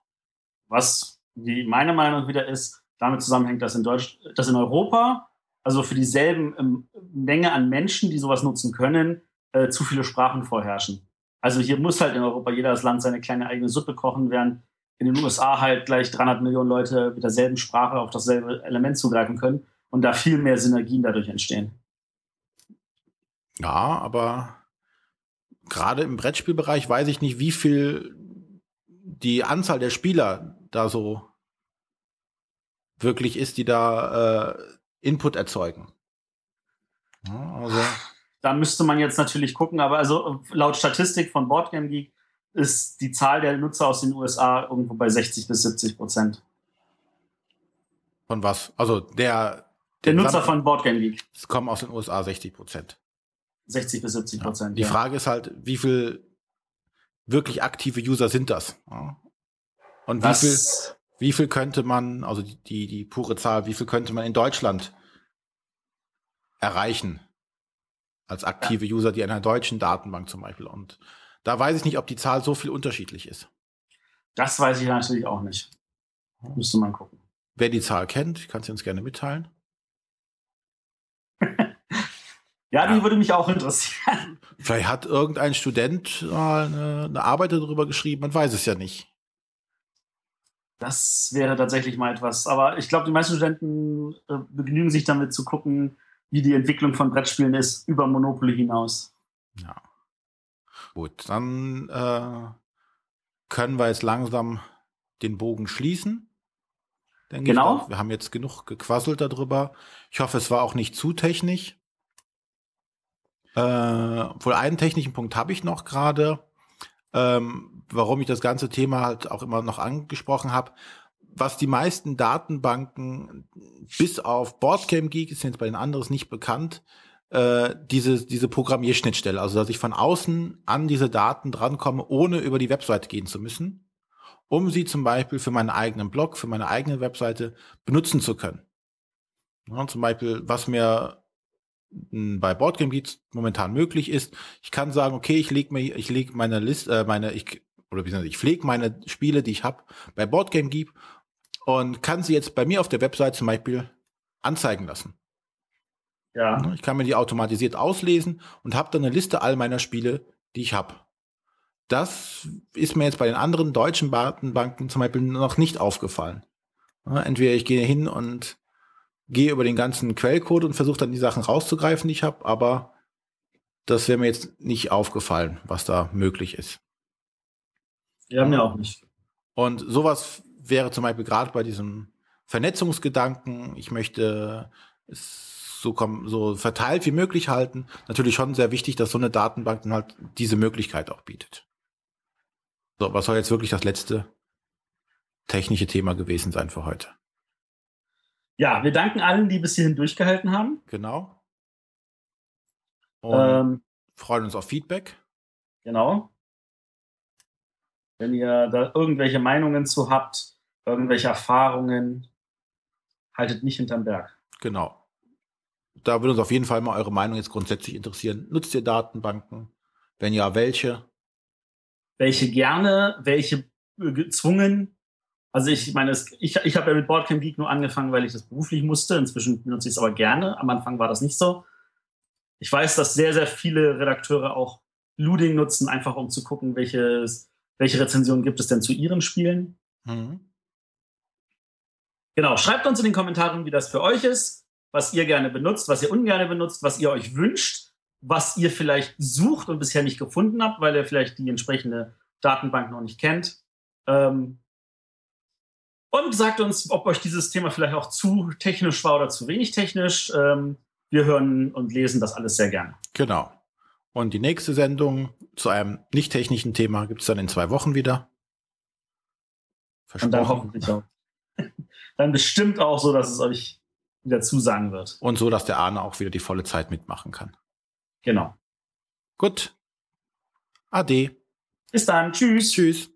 Was wie meine Meinung wieder ist, damit zusammenhängt, dass in Deutsch, dass in Europa, also für dieselben ähm, Menge an Menschen, die sowas nutzen können, äh, zu viele Sprachen vorherrschen. Also hier muss halt in Europa jeder das Land seine kleine eigene Suppe kochen, während in den USA halt gleich 300 Millionen Leute mit derselben Sprache auf dasselbe Element zugreifen können und da viel mehr Synergien dadurch entstehen. Ja, aber gerade im Brettspielbereich weiß ich nicht, wie viel die Anzahl der Spieler da so wirklich ist, die da äh, Input erzeugen. Ja, also. Da müsste man jetzt natürlich gucken, aber also laut Statistik von Boardgame Geek ist die Zahl der Nutzer aus den USA irgendwo bei 60 bis 70 Prozent. Von was? Also der. Der Nutzer von Boardgame Geek. Es kommen aus den USA 60 Prozent. 60 bis 70 Prozent. Ja. Die ja. Frage ist halt, wie viel wirklich aktive User sind das? Ja. Und wie viel, wie viel könnte man, also die, die, pure Zahl, wie viel könnte man in Deutschland erreichen? Als aktive. User, die in einer deutschen Datenbank zum Beispiel. Und da weiß ich nicht, ob die Zahl so viel unterschiedlich ist. Das weiß ich natürlich auch nicht. Müsste man gucken. Wer die Zahl kennt, kann sie uns gerne mitteilen. Ja, die würde mich auch interessieren. [laughs] Vielleicht hat irgendein Student eine, eine Arbeit darüber geschrieben, man weiß es ja nicht. Das wäre tatsächlich mal etwas. Aber ich glaube, die meisten Studenten äh, begnügen sich damit zu gucken, wie die Entwicklung von Brettspielen ist, über Monopoly hinaus. Ja. Gut, dann äh, können wir jetzt langsam den Bogen schließen. genau. Wir haben jetzt genug gequasselt darüber. Ich hoffe, es war auch nicht zu technisch. Äh, wohl einen technischen Punkt habe ich noch gerade, ähm, warum ich das ganze Thema halt auch immer noch angesprochen habe. Was die meisten Datenbanken bis auf Boardgame Geek ist jetzt bei den anderen nicht bekannt, äh, diese, diese Programmierschnittstelle, also dass ich von außen an diese Daten drankomme, ohne über die Webseite gehen zu müssen, um sie zum Beispiel für meinen eigenen Blog, für meine eigene Webseite benutzen zu können. Ja, zum Beispiel, was mir bei Boardgame Geeks momentan möglich ist. Ich kann sagen, okay, ich lege mir, ich lege meine Liste, äh, meine, ich oder wie ich pflege meine Spiele, die ich habe, bei Boardgame Geek und kann sie jetzt bei mir auf der Website zum Beispiel anzeigen lassen. Ja. Ich kann mir die automatisiert auslesen und habe dann eine Liste all meiner Spiele, die ich habe. Das ist mir jetzt bei den anderen deutschen Datenbanken zum Beispiel noch nicht aufgefallen. Entweder ich gehe hin und gehe über den ganzen Quellcode und versuche dann die Sachen rauszugreifen, die ich habe, aber das wäre mir jetzt nicht aufgefallen, was da möglich ist. Ja, mir auch nicht. Und sowas wäre zum Beispiel gerade bei diesem Vernetzungsgedanken, ich möchte es so, so verteilt wie möglich halten, natürlich schon sehr wichtig, dass so eine Datenbank dann halt diese Möglichkeit auch bietet. So, was soll jetzt wirklich das letzte technische Thema gewesen sein für heute? Ja, wir danken allen, die bis hierhin durchgehalten haben. Genau. Ähm, Freuen uns auf Feedback. Genau. Wenn ihr da irgendwelche Meinungen zu habt, irgendwelche Erfahrungen, haltet nicht hinterm Berg. Genau. Da würde uns auf jeden Fall mal eure Meinung jetzt grundsätzlich interessieren. Nutzt ihr Datenbanken? Wenn ja, welche? Welche gerne, welche gezwungen? Also ich meine, es, ich, ich habe ja mit Boardcamp Geek nur angefangen, weil ich das beruflich musste. Inzwischen benutze ich es aber gerne. Am Anfang war das nicht so. Ich weiß, dass sehr, sehr viele Redakteure auch Looding nutzen, einfach um zu gucken, welches, welche Rezensionen gibt es denn zu ihren Spielen. Mhm. Genau, schreibt uns in den Kommentaren, wie das für euch ist, was ihr gerne benutzt, was ihr ungerne benutzt, was ihr euch wünscht, was ihr vielleicht sucht und bisher nicht gefunden habt, weil ihr vielleicht die entsprechende Datenbank noch nicht kennt. Ähm und sagt uns, ob euch dieses Thema vielleicht auch zu technisch war oder zu wenig technisch. Ähm wir hören und lesen das alles sehr gerne. Genau. Und die nächste Sendung zu einem nicht technischen Thema gibt es dann in zwei Wochen wieder. Versprochen. Und dann hoffentlich auch. [laughs] dann bestimmt auch so, dass es euch wieder zusagen wird. Und so, dass der Arne auch wieder die volle Zeit mitmachen kann. Genau. Gut. Ade. Bis dann. Tschüss. Tschüss.